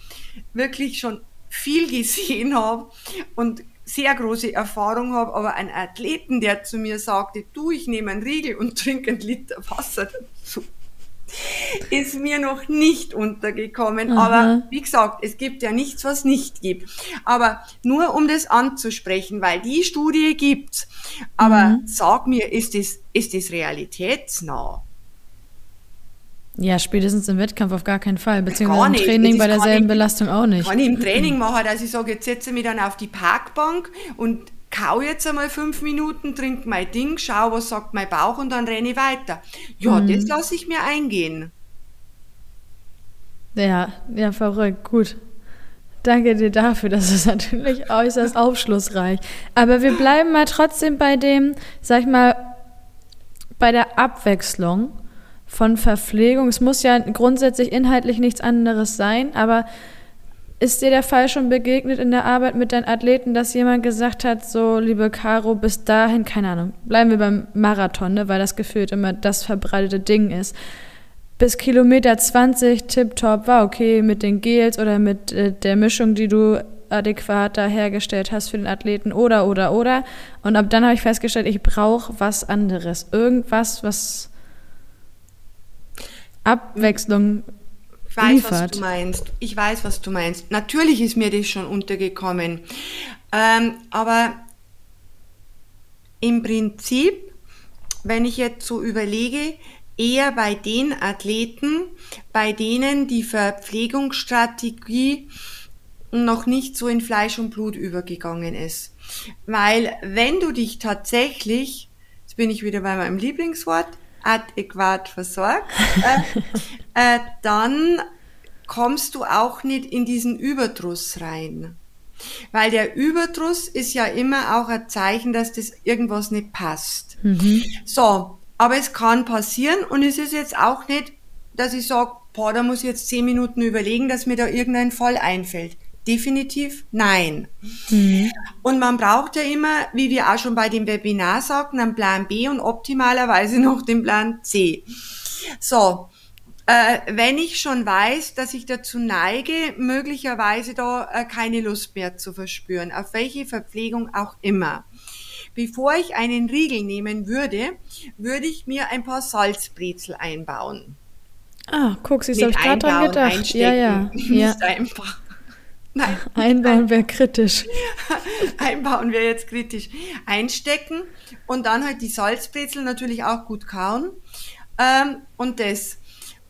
S2: wirklich schon viel gesehen habe und sehr große Erfahrung habe, aber ein Athleten, der zu mir sagte, du, ich nehme einen Riegel und trinke einen Liter Wasser dazu, ist mir noch nicht untergekommen. Aha. Aber wie gesagt, es gibt ja nichts, was nicht gibt. Aber nur um das anzusprechen, weil die Studie gibt's. Aber mhm. sag mir, ist das, ist das realitätsnah?
S1: Ja, spätestens im Wettkampf auf gar keinen Fall, beziehungsweise im Training bei derselben ich, Belastung auch nicht.
S2: Kann ich im Training machen, dass ich sage, jetzt setze ich mich dann auf die Parkbank und kau jetzt einmal fünf Minuten, trinke mein Ding, schau, was sagt mein Bauch und dann renne ich weiter. Ja, mhm. das lasse ich mir eingehen.
S1: Ja, ja, verrückt, gut. Danke dir dafür, das ist natürlich äußerst aufschlussreich. Aber wir bleiben mal trotzdem bei dem, sag ich mal, bei der Abwechslung von Verpflegung, es muss ja grundsätzlich inhaltlich nichts anderes sein, aber ist dir der Fall schon begegnet in der Arbeit mit deinen Athleten, dass jemand gesagt hat, so, liebe Caro, bis dahin, keine Ahnung, bleiben wir beim Marathon, ne, weil das gefühlt immer das verbreitete Ding ist. Bis Kilometer 20 tipptopp war okay mit den Gels oder mit äh, der Mischung, die du adäquat da hergestellt hast für den Athleten oder, oder, oder. Und ab dann habe ich festgestellt, ich brauche was anderes. Irgendwas, was Abwechslung
S2: ich weiß, liefert. was du meinst. Ich weiß, was du meinst. Natürlich ist mir das schon untergekommen. Ähm, aber im Prinzip, wenn ich jetzt so überlege, eher bei den Athleten, bei denen die Verpflegungsstrategie noch nicht so in Fleisch und Blut übergegangen ist. Weil wenn du dich tatsächlich, jetzt bin ich wieder bei meinem Lieblingswort, adäquat versorgt, äh, äh, dann kommst du auch nicht in diesen Überdruss rein. Weil der Überdruss ist ja immer auch ein Zeichen, dass das irgendwas nicht passt. Mhm. So, aber es kann passieren und es ist jetzt auch nicht, dass ich sage, boah, da muss ich jetzt zehn Minuten überlegen, dass mir da irgendein Fall einfällt. Definitiv nein. Mhm. Und man braucht ja immer, wie wir auch schon bei dem Webinar sagten, einen Plan B und optimalerweise noch den Plan C. So, äh, wenn ich schon weiß, dass ich dazu neige, möglicherweise da äh, keine Lust mehr zu verspüren, auf welche Verpflegung auch immer. Bevor ich einen Riegel nehmen würde, würde ich mir ein paar Salzbrezel einbauen.
S1: Ah, guck, sie ich gerade dran gedacht. Ja, ja. ja. einfach.
S2: Nein.
S1: Einbauen wäre kritisch.
S2: Einbauen wäre jetzt kritisch. Einstecken und dann halt die Salzbrezel natürlich auch gut kauen. Ähm, und das,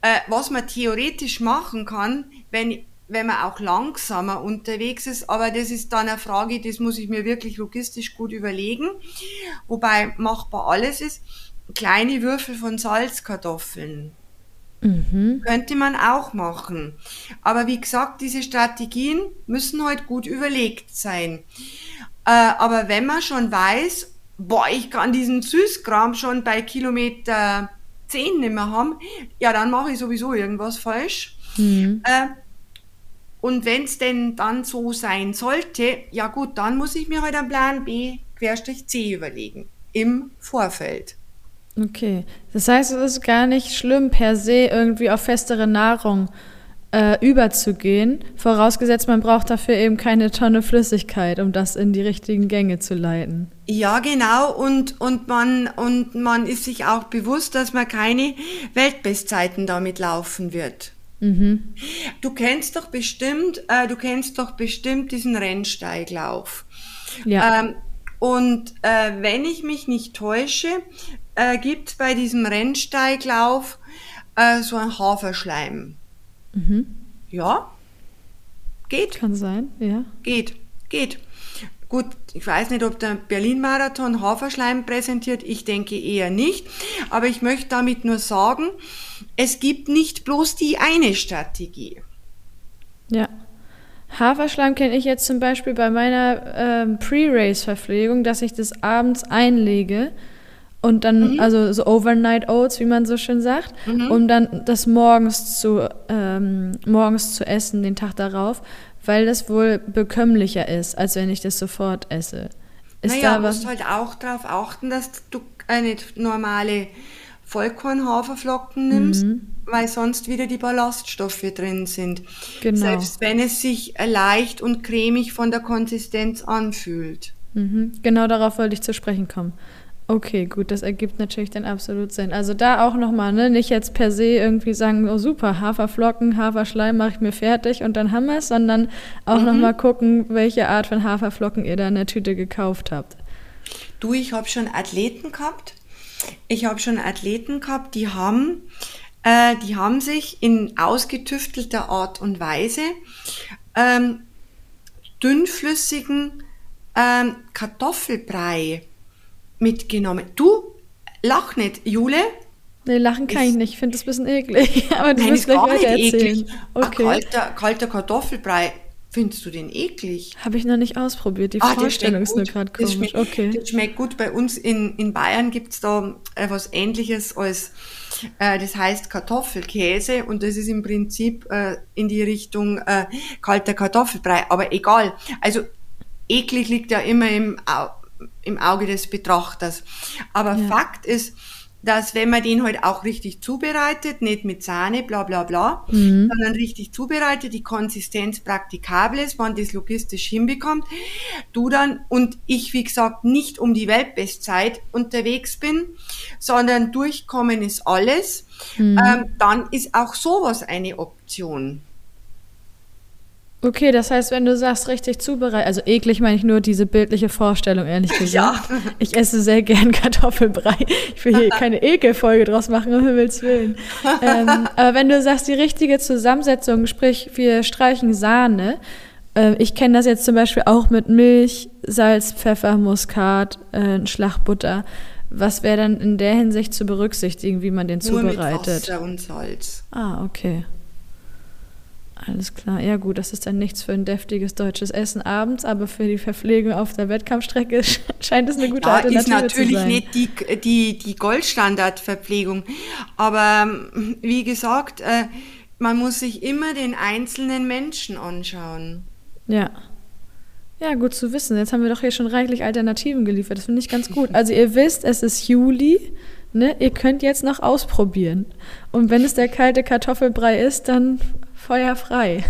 S2: äh, was man theoretisch machen kann, wenn, wenn man auch langsamer unterwegs ist, aber das ist dann eine Frage, das muss ich mir wirklich logistisch gut überlegen. Wobei machbar alles ist, kleine Würfel von Salzkartoffeln Mhm. Könnte man auch machen. Aber wie gesagt, diese Strategien müssen halt gut überlegt sein. Äh, aber wenn man schon weiß, boah, ich kann diesen Süßkram schon bei Kilometer 10 nicht mehr haben, ja, dann mache ich sowieso irgendwas falsch. Mhm. Äh, und wenn es denn dann so sein sollte, ja gut, dann muss ich mir halt einen Plan B, Querstrich C überlegen. Im Vorfeld.
S1: Okay, das heißt, es ist gar nicht schlimm, per se irgendwie auf festere Nahrung äh, überzugehen, vorausgesetzt man braucht dafür eben keine Tonne Flüssigkeit, um das in die richtigen Gänge zu leiten.
S2: Ja, genau, und, und, man, und man ist sich auch bewusst, dass man keine Weltbestzeiten damit laufen wird. Mhm. Du kennst doch bestimmt, äh, du kennst doch bestimmt diesen Rennsteiglauf. Ja. Ähm, und äh, wenn ich mich nicht täusche, äh, gibt bei diesem Rennsteiglauf äh, so ein Haferschleim. Mhm. Ja, geht.
S1: Kann sein, ja.
S2: Geht, geht. Gut, ich weiß nicht, ob der Berlin-Marathon Haferschleim präsentiert. Ich denke eher nicht. Aber ich möchte damit nur sagen, es gibt nicht bloß die eine Strategie.
S1: Ja. Haferschleim kenne ich jetzt zum Beispiel bei meiner ähm, Pre-Race-Verpflegung, dass ich das abends einlege und dann, mhm. also so Overnight Oats, wie man so schön sagt, mhm. um dann das morgens zu, ähm, morgens zu essen, den Tag darauf, weil das wohl bekömmlicher ist, als wenn ich das sofort esse.
S2: Ist naja, du musst halt auch darauf achten, dass du eine normale Vollkornhaferflocken nimmst, mhm. weil sonst wieder die Ballaststoffe drin sind. Genau. Selbst wenn es sich leicht und cremig von der Konsistenz anfühlt.
S1: Mhm. Genau darauf wollte ich zu sprechen kommen. Okay, gut, das ergibt natürlich dann absolut Sinn. Also da auch nochmal, ne, nicht jetzt per se irgendwie sagen, oh super, Haferflocken, Haferschleim mache ich mir fertig und dann haben wir es, sondern auch mhm. nochmal gucken, welche Art von Haferflocken ihr da in der Tüte gekauft habt.
S2: Du, ich habe schon Athleten gehabt. Ich habe schon Athleten gehabt, die haben, äh, die haben sich in ausgetüftelter Art und Weise ähm, dünnflüssigen ähm, Kartoffelbrei mitgenommen. Du, lach nicht, Jule.
S1: Nee, lachen kann ich, ich nicht. Ich finde das ein bisschen eklig. Aber du
S2: Nein, musst gleich weiter erzählen. Okay. Ein kalter, kalter Kartoffelbrei Findest du den eklig?
S1: Habe ich noch nicht ausprobiert. Die ah, Vorstellung ist nur gerade komisch.
S2: schmeckt,
S1: okay.
S2: Das schmeckt gut. Bei uns in, in Bayern gibt's da äh, was ähnliches als, äh, das heißt Kartoffelkäse und das ist im Prinzip äh, in die Richtung äh, kalter Kartoffelbrei. Aber egal. Also eklig liegt ja immer im, im Auge des Betrachters. Aber ja. Fakt ist, dass wenn man den halt auch richtig zubereitet, nicht mit Sahne, bla bla bla, mhm. sondern richtig zubereitet, die Konsistenz praktikabel ist, man das logistisch hinbekommt, du dann und ich, wie gesagt, nicht um die Weltbestzeit unterwegs bin, sondern durchkommen ist alles, mhm. ähm, dann ist auch sowas eine Option.
S1: Okay, das heißt, wenn du sagst, richtig zubereitet, also eklig meine ich nur diese bildliche Vorstellung, ehrlich gesagt. Ja. Ich esse sehr gern Kartoffelbrei. Ich will hier keine Ekelfolge draus machen, um Himmels Willen. ähm, aber wenn du sagst, die richtige Zusammensetzung, sprich, wir streichen Sahne, äh, ich kenne das jetzt zum Beispiel auch mit Milch, Salz, Pfeffer, Muskat, äh, Schlagbutter. Was wäre dann in der Hinsicht zu berücksichtigen, wie man den nur zubereitet? Mit
S2: Wasser und Salz.
S1: Ah, okay. Alles klar. Ja gut, das ist dann nichts für ein deftiges deutsches Essen abends, aber für die Verpflegung auf der Wettkampfstrecke scheint es eine gute ja, Alternative
S2: ist natürlich nicht die, die, die Goldstandardverpflegung. Aber ähm, wie gesagt, äh, man muss sich immer den einzelnen Menschen anschauen.
S1: Ja. Ja, gut zu wissen. Jetzt haben wir doch hier schon reichlich Alternativen geliefert. Das finde ich ganz gut. Also ihr wisst, es ist Juli. Ne? Ihr könnt jetzt noch ausprobieren. Und wenn es der kalte Kartoffelbrei ist, dann Feuer frei.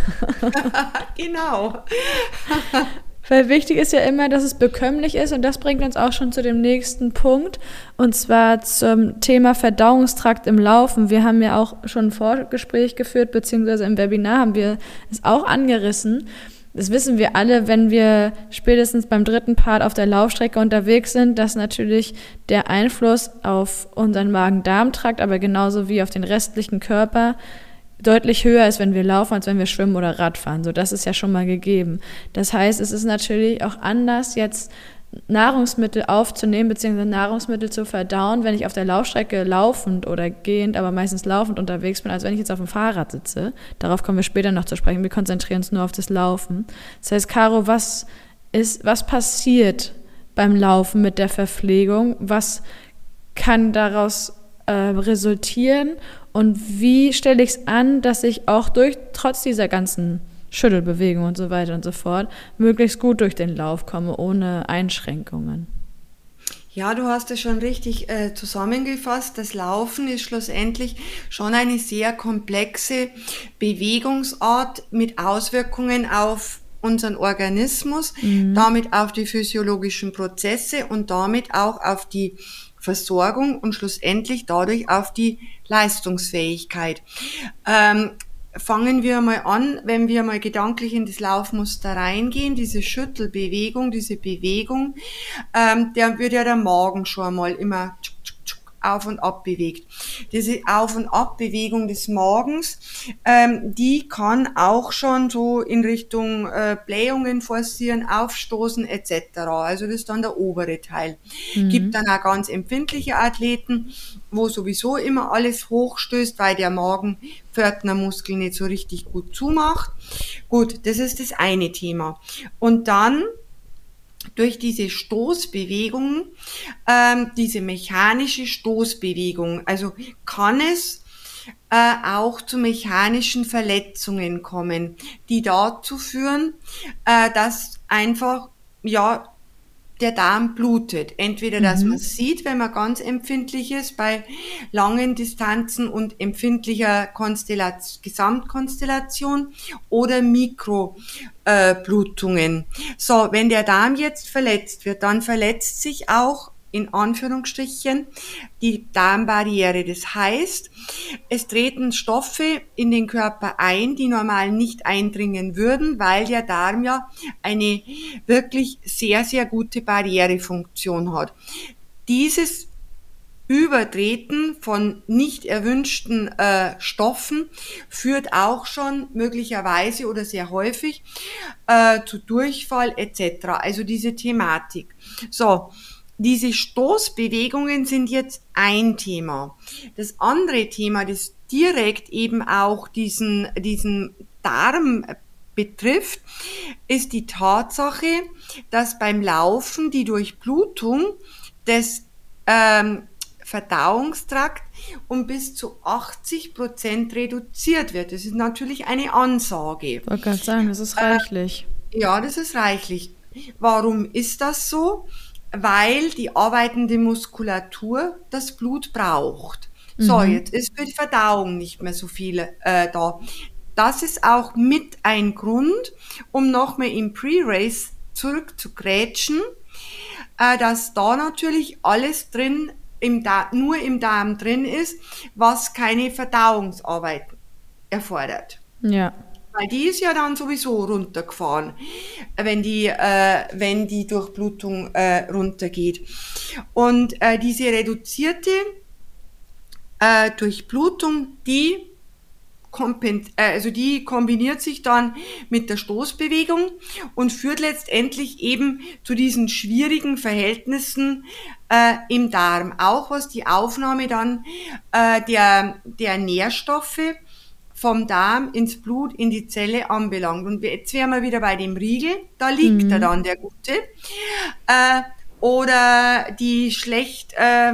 S2: genau.
S1: Weil wichtig ist ja immer, dass es bekömmlich ist und das bringt uns auch schon zu dem nächsten Punkt und zwar zum Thema Verdauungstrakt im Laufen. Wir haben ja auch schon ein Vorgespräch geführt, beziehungsweise im Webinar haben wir es auch angerissen. Das wissen wir alle, wenn wir spätestens beim dritten Part auf der Laufstrecke unterwegs sind, dass natürlich der Einfluss auf unseren Magen-Darm-Trakt, aber genauso wie auf den restlichen Körper deutlich höher ist, wenn wir laufen, als wenn wir schwimmen oder Radfahren. So, das ist ja schon mal gegeben. Das heißt, es ist natürlich auch anders, jetzt Nahrungsmittel aufzunehmen, beziehungsweise Nahrungsmittel zu verdauen, wenn ich auf der Laufstrecke laufend oder gehend, aber meistens laufend unterwegs bin, als wenn ich jetzt auf dem Fahrrad sitze. Darauf kommen wir später noch zu sprechen. Wir konzentrieren uns nur auf das Laufen. Das heißt, Caro, was ist, was passiert beim Laufen mit der Verpflegung? Was kann daraus äh, resultieren und wie stelle ich es an, dass ich auch durch, trotz dieser ganzen Schüttelbewegung und so weiter und so fort, möglichst gut durch den Lauf komme, ohne Einschränkungen?
S2: Ja, du hast es schon richtig äh, zusammengefasst. Das Laufen ist schlussendlich schon eine sehr komplexe Bewegungsart mit Auswirkungen auf unseren Organismus, mhm. damit auf die physiologischen Prozesse und damit auch auf die Versorgung und schlussendlich dadurch auf die Leistungsfähigkeit. Ähm, fangen wir mal an, wenn wir mal gedanklich in das Laufmuster reingehen, diese Schüttelbewegung, diese Bewegung, ähm, der wird ja der Magen schon mal immer auf und ab bewegt. Diese Auf- und Abbewegung des Magens, ähm, die kann auch schon so in Richtung äh, Blähungen forcieren, aufstoßen etc. Also das ist dann der obere Teil. Mhm. Gibt dann auch ganz empfindliche Athleten, wo sowieso immer alles hochstößt, weil der Magen Pförtnermuskel nicht so richtig gut zumacht. Gut, das ist das eine Thema. Und dann durch diese Stoßbewegung, ähm, diese mechanische Stoßbewegung, also kann es äh, auch zu mechanischen Verletzungen kommen, die dazu führen, äh, dass einfach ja der Darm blutet. Entweder, dass mhm. man sieht, wenn man ganz empfindlich ist bei langen Distanzen und empfindlicher Konstellation, Gesamtkonstellation oder Mikroblutungen. Äh, so, wenn der Darm jetzt verletzt wird, dann verletzt sich auch in Anführungsstrichen die Darmbarriere. Das heißt, es treten Stoffe in den Körper ein, die normal nicht eindringen würden, weil der Darm ja eine wirklich sehr, sehr gute Barrierefunktion hat. Dieses Übertreten von nicht erwünschten äh, Stoffen führt auch schon möglicherweise oder sehr häufig äh, zu Durchfall etc. Also diese Thematik. So, diese Stoßbewegungen sind jetzt ein Thema. Das andere Thema, das direkt eben auch diesen, diesen Darm betrifft, ist die Tatsache, dass beim Laufen die Durchblutung des ähm, Verdauungstrakt um bis zu 80 Prozent reduziert wird. Das ist natürlich eine Ansage.
S1: Ich wollte gerade sagen, das ist reichlich.
S2: Äh, ja, das ist reichlich. Warum ist das so? Weil die arbeitende Muskulatur das Blut braucht. So, mhm. jetzt ist für die Verdauung nicht mehr so viel äh, da. Das ist auch mit ein Grund, um nochmal im Pre-Race zurückzugrätschen, äh, dass da natürlich alles drin im da nur im Darm drin ist, was keine Verdauungsarbeit erfordert.
S1: Ja.
S2: Weil die ist ja dann sowieso runtergefahren, wenn die, äh, wenn die Durchblutung äh, runtergeht. Und äh, diese reduzierte äh, Durchblutung, die äh, also die kombiniert sich dann mit der Stoßbewegung und führt letztendlich eben zu diesen schwierigen Verhältnissen äh, im Darm, auch was die Aufnahme dann äh, der, der Nährstoffe vom Darm ins Blut, in die Zelle anbelangt. Und jetzt wären wir wieder bei dem Riegel, da liegt mhm. er dann, der gute. Äh, oder die schlecht äh,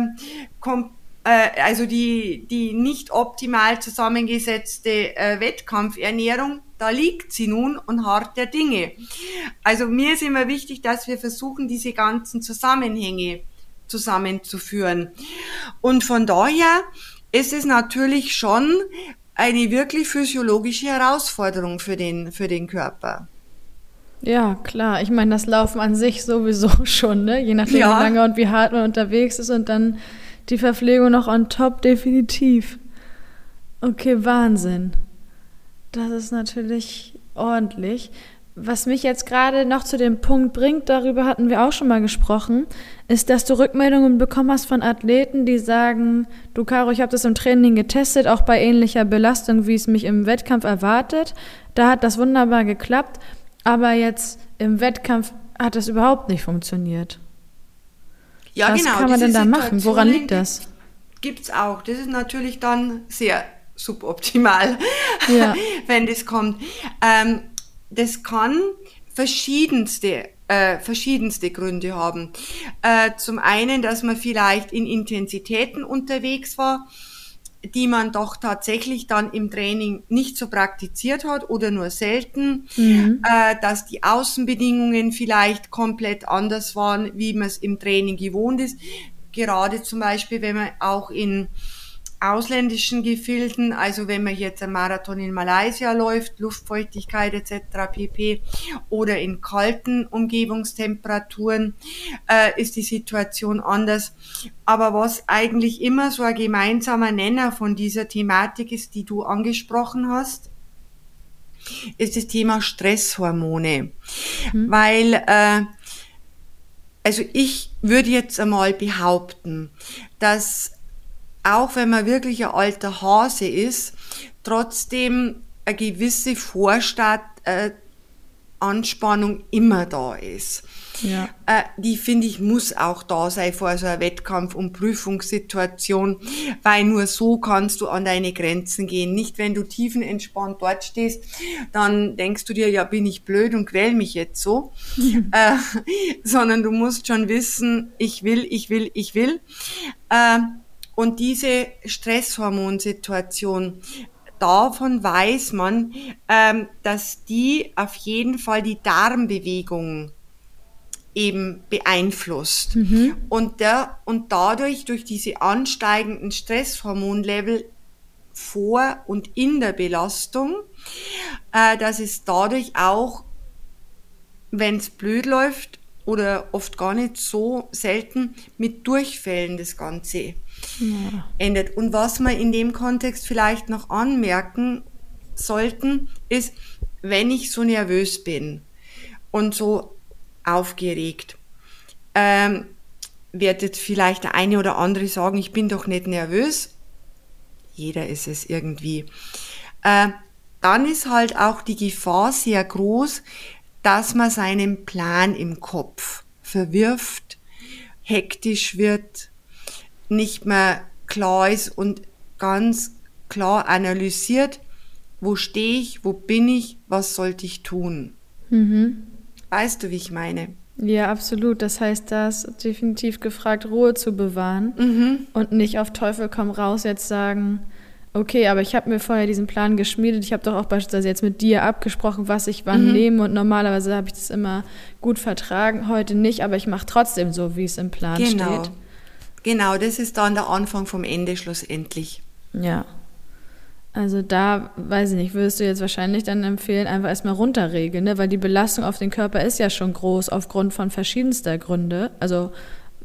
S2: äh, also die, die nicht optimal zusammengesetzte äh, Wettkampfernährung, da liegt sie nun und hart der Dinge. Also mir ist immer wichtig, dass wir versuchen, diese ganzen Zusammenhänge zusammenzuführen. Und von daher ist es natürlich schon eine wirklich physiologische Herausforderung für den, für den Körper.
S1: Ja, klar. Ich meine, das Laufen an sich sowieso schon, ne? Je nachdem, ja. wie lange und wie hart man unterwegs ist und dann die Verpflegung noch on top, definitiv. Okay, Wahnsinn. Das ist natürlich ordentlich. Was mich jetzt gerade noch zu dem Punkt bringt, darüber hatten wir auch schon mal gesprochen, ist, dass du Rückmeldungen bekommen hast von Athleten, die sagen, du Caro, ich habe das im Training getestet, auch bei ähnlicher Belastung, wie es mich im Wettkampf erwartet. Da hat das wunderbar geklappt, aber jetzt im Wettkampf hat das überhaupt nicht funktioniert.
S2: Ja, Was genau.
S1: kann man denn da machen? Woran liegt das?
S2: Gibt es auch. Das ist natürlich dann sehr suboptimal, ja. wenn das kommt. Ähm, das kann verschiedenste äh, verschiedenste Gründe haben. Äh, zum einen, dass man vielleicht in Intensitäten unterwegs war, die man doch tatsächlich dann im Training nicht so praktiziert hat oder nur selten, mhm. äh, dass die Außenbedingungen vielleicht komplett anders waren, wie man es im Training gewohnt ist. Gerade zum Beispiel, wenn man auch in ausländischen Gefilden, also wenn man jetzt einen Marathon in Malaysia läuft, Luftfeuchtigkeit etc. pp. oder in kalten Umgebungstemperaturen äh, ist die Situation anders. Aber was eigentlich immer so ein gemeinsamer Nenner von dieser Thematik ist, die du angesprochen hast, ist das Thema Stresshormone. Mhm. Weil äh, also ich würde jetzt einmal behaupten, dass auch wenn man wirklich ein alter Hase ist, trotzdem eine gewisse Vorstart-Anspannung äh, immer da ist. Ja. Äh, die finde ich muss auch da sein vor so einer Wettkampf- und Prüfungssituation, weil nur so kannst du an deine Grenzen gehen. Nicht, wenn du tiefenentspannt dort stehst, dann denkst du dir, ja, bin ich blöd und quäl mich jetzt so, äh, sondern du musst schon wissen, ich will, ich will, ich will. Äh, und diese Stresshormonsituation, davon weiß man, ähm, dass die auf jeden Fall die Darmbewegung eben beeinflusst. Mhm. Und, der, und dadurch, durch diese ansteigenden Stresshormonlevel vor und in der Belastung, äh, dass es dadurch auch, wenn es blöd läuft oder oft gar nicht so selten, mit Durchfällen das Ganze ja. endet. Und was wir in dem Kontext vielleicht noch anmerken sollten, ist, wenn ich so nervös bin und so aufgeregt, ähm, wird jetzt vielleicht der eine oder andere sagen, ich bin doch nicht nervös. Jeder ist es irgendwie. Äh, dann ist halt auch die Gefahr sehr groß, dass man seinen Plan im Kopf verwirft, hektisch wird, nicht mehr klar ist und ganz klar analysiert, wo stehe ich, wo bin ich, was sollte ich tun.
S1: Mhm.
S2: Weißt du, wie ich meine?
S1: Ja, absolut. Das heißt, da ist definitiv gefragt, Ruhe zu bewahren
S2: Mhm.
S1: und nicht auf Teufel komm raus jetzt sagen, okay, aber ich habe mir vorher diesen Plan geschmiedet. Ich habe doch auch beispielsweise jetzt mit dir abgesprochen, was ich wann
S2: Mhm.
S1: nehme und normalerweise habe ich das immer gut vertragen, heute nicht, aber ich mache trotzdem so, wie es im Plan
S2: Genau.
S1: steht.
S2: Genau, das ist dann der Anfang vom Ende schlussendlich.
S1: Ja. Also da, weiß ich nicht, würdest du jetzt wahrscheinlich dann empfehlen, einfach erstmal runterregeln, ne? weil die Belastung auf den Körper ist ja schon groß aufgrund von verschiedenster Gründe. Also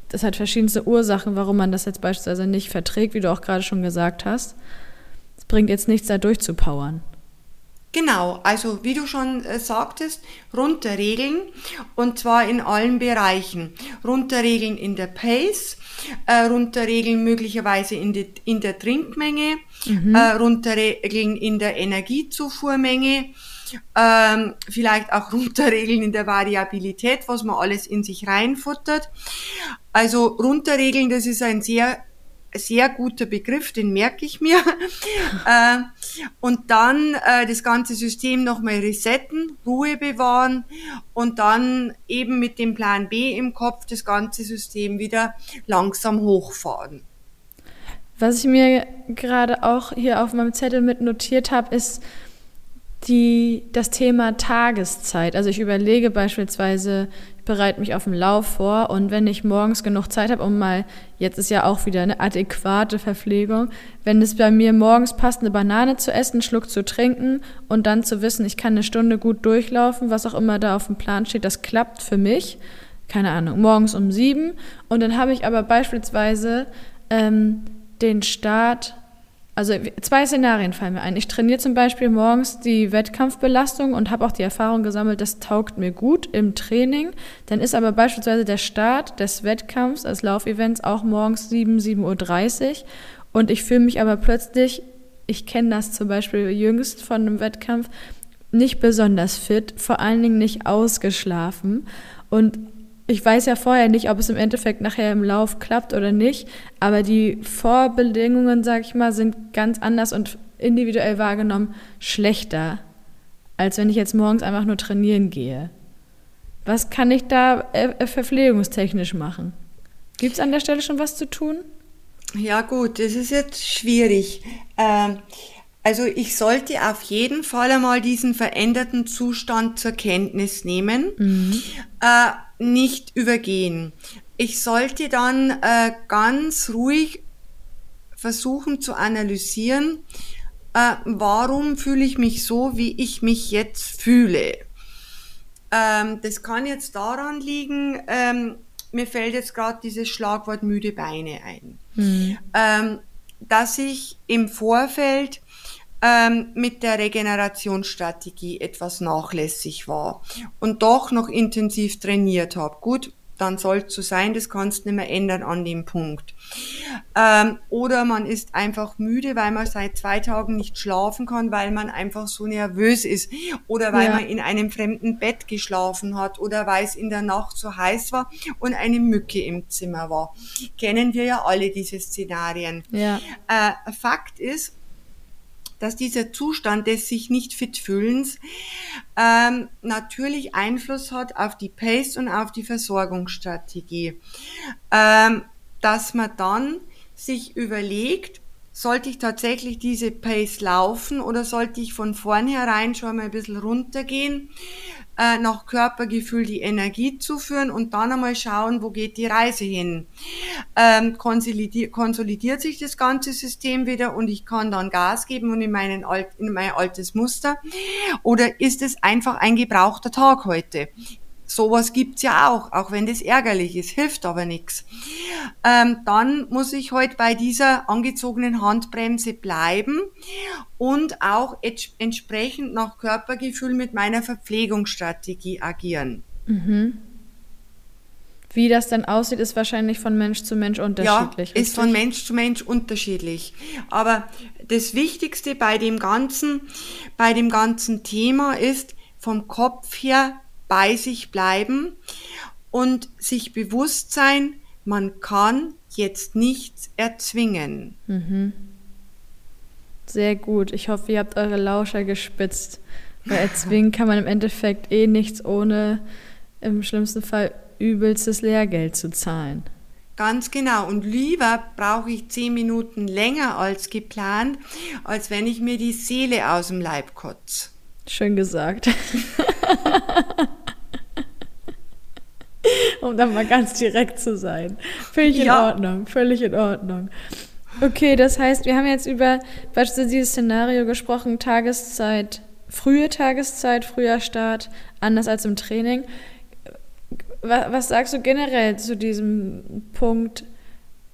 S1: das hat verschiedenste Ursachen, warum man das jetzt beispielsweise nicht verträgt, wie du auch gerade schon gesagt hast. Es bringt jetzt nichts, da durchzupowern.
S2: Genau, also wie du schon äh, sagtest, runterregeln und zwar in allen Bereichen. Runterregeln in der Pace, äh, runterregeln möglicherweise in, die, in der Trinkmenge, äh, runterregeln in der Energiezufuhrmenge, ähm, vielleicht auch runterregeln in der Variabilität, was man alles in sich reinfuttert. Also runterregeln, das ist ein sehr sehr guter Begriff, den merke ich mir. äh, und dann äh, das ganze System nochmal resetten, Ruhe bewahren und dann eben mit dem Plan B im Kopf das ganze System wieder langsam hochfahren.
S1: Was ich mir gerade auch hier auf meinem Zettel mit notiert habe, ist die, das Thema Tageszeit. Also ich überlege beispielsweise, bereite mich auf den Lauf vor und wenn ich morgens genug Zeit habe, um mal, jetzt ist ja auch wieder eine adäquate Verpflegung, wenn es bei mir morgens passt, eine Banane zu essen, einen Schluck zu trinken und dann zu wissen, ich kann eine Stunde gut durchlaufen, was auch immer da auf dem Plan steht, das klappt für mich. Keine Ahnung, morgens um sieben. Und dann habe ich aber beispielsweise ähm, den Start also zwei Szenarien fallen mir ein. Ich trainiere zum Beispiel morgens die Wettkampfbelastung und habe auch die Erfahrung gesammelt, das taugt mir gut im Training. Dann ist aber beispielsweise der Start des Wettkampfs, des Laufevents auch morgens 7, 7.30 Uhr. Und ich fühle mich aber plötzlich, ich kenne das zum Beispiel jüngst von einem Wettkampf, nicht besonders fit, vor allen Dingen nicht ausgeschlafen. Und ich weiß ja vorher nicht, ob es im Endeffekt nachher im Lauf klappt oder nicht, aber die Vorbedingungen, sag ich mal, sind ganz anders und individuell wahrgenommen schlechter, als wenn ich jetzt morgens einfach nur trainieren gehe. Was kann ich da äh, verpflegungstechnisch machen? Gibt es an der Stelle schon was zu tun?
S2: Ja gut, das ist jetzt schwierig. Ähm, also ich sollte auf jeden Fall einmal diesen veränderten Zustand zur Kenntnis nehmen,
S1: Mhm.
S2: äh, nicht übergehen. Ich sollte dann äh, ganz ruhig versuchen zu analysieren, äh, warum fühle ich mich so, wie ich mich jetzt fühle. Ähm, das kann jetzt daran liegen, ähm, mir fällt jetzt gerade dieses Schlagwort müde Beine ein, ähm, dass ich im Vorfeld ähm, mit der Regenerationsstrategie etwas nachlässig war und doch noch intensiv trainiert habe. Gut, dann soll es so sein, das kannst du nicht mehr ändern an dem Punkt. Ähm, oder man ist einfach müde, weil man seit zwei Tagen nicht schlafen kann, weil man einfach so nervös ist. Oder weil
S1: Ja.
S2: man in einem fremden Bett geschlafen hat oder weil es in der Nacht so heiß war und eine Mücke im Zimmer war. Kennen wir ja alle diese Szenarien.
S1: Ja.
S2: Äh, Fakt ist, dass dieser Zustand des sich nicht fit fühlens ähm, natürlich Einfluss hat auf die Pace und auf die Versorgungsstrategie. Ähm, dass man dann sich überlegt, sollte ich tatsächlich diese Pace laufen oder sollte ich von vornherein schon mal ein bisschen runtergehen, äh, nach Körpergefühl die Energie zuführen und dann einmal schauen, wo geht die Reise hin. Ähm, konsolidiert, konsolidiert sich das ganze System wieder und ich kann dann Gas geben und in, meinen alt, in mein altes Muster? Oder ist es einfach ein gebrauchter Tag heute? Sowas gibt's ja auch, auch wenn das ärgerlich ist, hilft aber nichts. Ähm, dann muss ich heute bei dieser angezogenen Handbremse bleiben und auch entsprechend nach Körpergefühl mit meiner Verpflegungsstrategie agieren.
S1: Wie das dann aussieht, ist wahrscheinlich von Mensch zu Mensch unterschiedlich.
S2: Ja, ist von? Mensch zu Mensch unterschiedlich. Aber das Wichtigste bei dem ganzen, bei dem ganzen Thema ist vom Kopf her bei sich bleiben und sich bewusst sein, man kann jetzt nichts erzwingen.
S1: Sehr gut. Ich hoffe, ihr habt eure Lauscher gespitzt. Weil erzwingen kann man im Endeffekt eh nichts ohne im schlimmsten Fall übelstes Lehrgeld zu zahlen.
S2: Ganz genau. Und lieber brauche ich zehn Minuten länger als geplant, als wenn ich mir die Seele aus dem Leib kotze.
S1: Schön gesagt. um dann mal ganz direkt zu sein. Völlig in ja. Ordnung, völlig in Ordnung. Okay, das heißt, wir haben jetzt über beispielsweise dieses Szenario gesprochen, Tageszeit, frühe Tageszeit, früher Start, anders als im Training. Was sagst du generell zu diesem Punkt?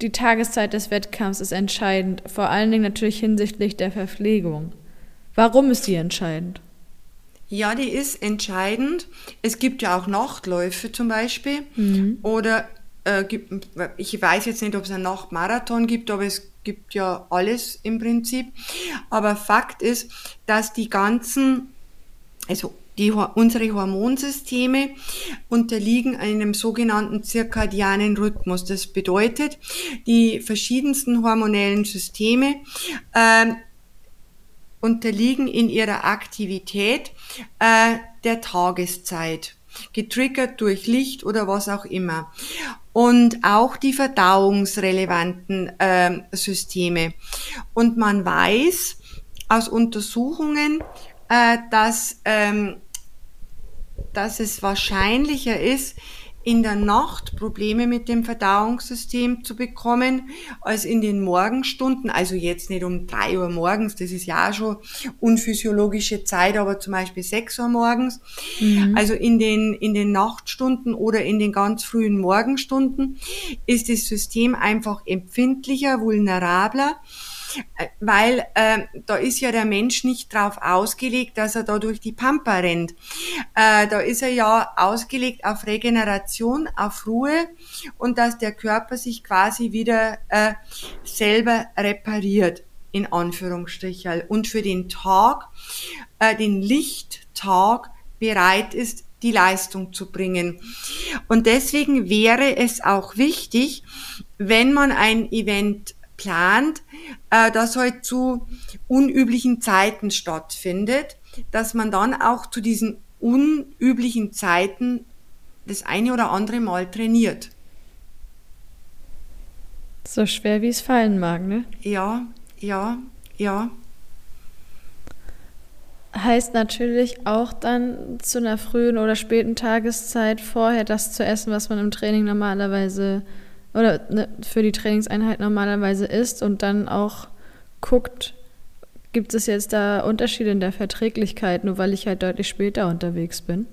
S1: Die Tageszeit des Wettkampfs ist entscheidend, vor allen Dingen natürlich hinsichtlich der Verpflegung. Warum ist die entscheidend?
S2: Ja, die ist entscheidend. Es gibt ja auch Nachtläufe zum Beispiel. Mhm. Oder äh, gibt, ich weiß jetzt nicht, ob es einen Nachtmarathon gibt, aber es gibt ja alles im Prinzip. Aber Fakt ist, dass die ganzen, also die, unsere Hormonsysteme unterliegen einem sogenannten zirkadianen Rhythmus. Das bedeutet, die verschiedensten hormonellen Systeme äh, unterliegen in ihrer Aktivität äh, der Tageszeit, getriggert durch Licht oder was auch immer. Und auch die verdauungsrelevanten äh, Systeme. Und man weiß aus Untersuchungen, äh, dass ähm, dass es wahrscheinlicher ist, in der Nacht Probleme mit dem Verdauungssystem zu bekommen, als in den Morgenstunden. Also jetzt nicht um drei Uhr morgens, das ist ja auch schon unphysiologische Zeit, aber zum Beispiel sechs Uhr morgens. Mhm. Also in den, in den Nachtstunden oder in den ganz frühen Morgenstunden ist das System einfach empfindlicher, vulnerabler weil äh, da ist ja der Mensch nicht drauf ausgelegt, dass er da durch die Pampa rennt. Äh, da ist er ja ausgelegt auf Regeneration, auf Ruhe und dass der Körper sich quasi wieder äh, selber repariert, in Anführungsstrichen, und für den Tag, äh, den Lichttag bereit ist, die Leistung zu bringen. Und deswegen wäre es auch wichtig, wenn man ein Event plant, äh, das halt zu unüblichen Zeiten stattfindet, dass man dann auch zu diesen unüblichen Zeiten das eine oder andere Mal trainiert.
S1: So schwer wie es fallen mag, ne?
S2: Ja, ja, ja.
S1: Heißt natürlich auch dann zu einer frühen oder späten Tageszeit vorher das zu essen, was man im Training normalerweise oder ne, für die Trainingseinheit normalerweise ist und dann auch guckt, gibt es jetzt da Unterschiede in der Verträglichkeit, nur weil ich halt deutlich später unterwegs bin?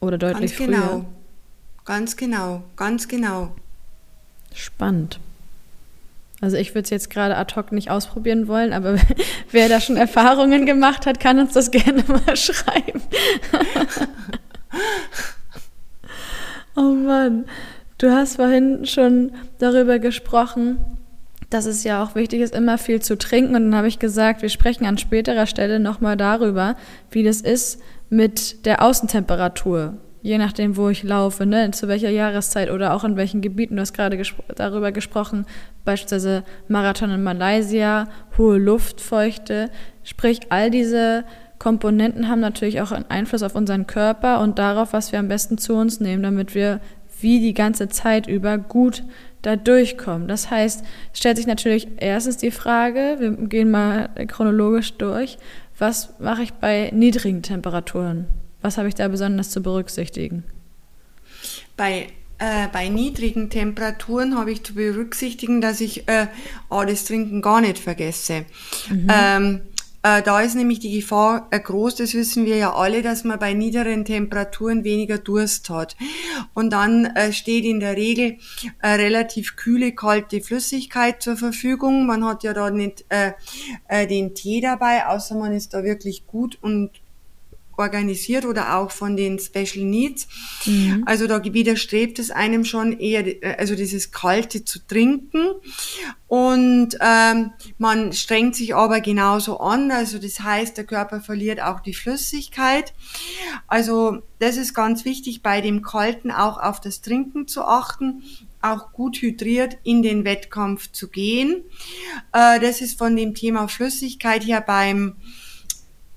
S1: Oder deutlich
S2: ganz genau. früher? Ganz genau, ganz genau.
S1: Spannend. Also ich würde es jetzt gerade ad hoc nicht ausprobieren wollen, aber wer da schon Erfahrungen gemacht hat, kann uns das gerne mal schreiben. oh Mann. Du hast vorhin schon darüber gesprochen, dass es ja auch wichtig ist, immer viel zu trinken. Und dann habe ich gesagt, wir sprechen an späterer Stelle nochmal darüber, wie das ist mit der Außentemperatur. Je nachdem, wo ich laufe, ne, zu welcher Jahreszeit oder auch in welchen Gebieten. Du hast gerade gespro darüber gesprochen, beispielsweise Marathon in Malaysia, hohe Luftfeuchte. Sprich, all diese Komponenten haben natürlich auch einen Einfluss auf unseren Körper und darauf, was wir am besten zu uns nehmen, damit wir wie die ganze Zeit über gut da durchkommen. Das heißt, stellt sich natürlich erstens die Frage, wir gehen mal chronologisch durch, was mache ich bei niedrigen Temperaturen? Was habe ich da besonders zu berücksichtigen?
S2: Bei äh, bei niedrigen Temperaturen habe ich zu berücksichtigen, dass ich äh, das Trinken gar nicht vergesse. Mhm. Ähm, äh, da ist nämlich die Gefahr äh, groß, das wissen wir ja alle, dass man bei niederen Temperaturen weniger Durst hat. Und dann äh, steht in der Regel äh, relativ kühle, kalte Flüssigkeit zur Verfügung. Man hat ja da nicht äh, äh, den Tee dabei, außer man ist da wirklich gut und organisiert oder auch von den Special Needs. Mhm. Also da widerstrebt es einem schon eher, äh, also dieses Kalte zu trinken. Und ähm, man strengt sich aber genauso an. Also das heißt, der Körper verliert auch die Flüssigkeit. Also das ist ganz wichtig, bei dem Kalten auch auf das Trinken zu achten auch gut hydriert in den Wettkampf zu gehen. Äh, das ist von dem Thema Flüssigkeit her beim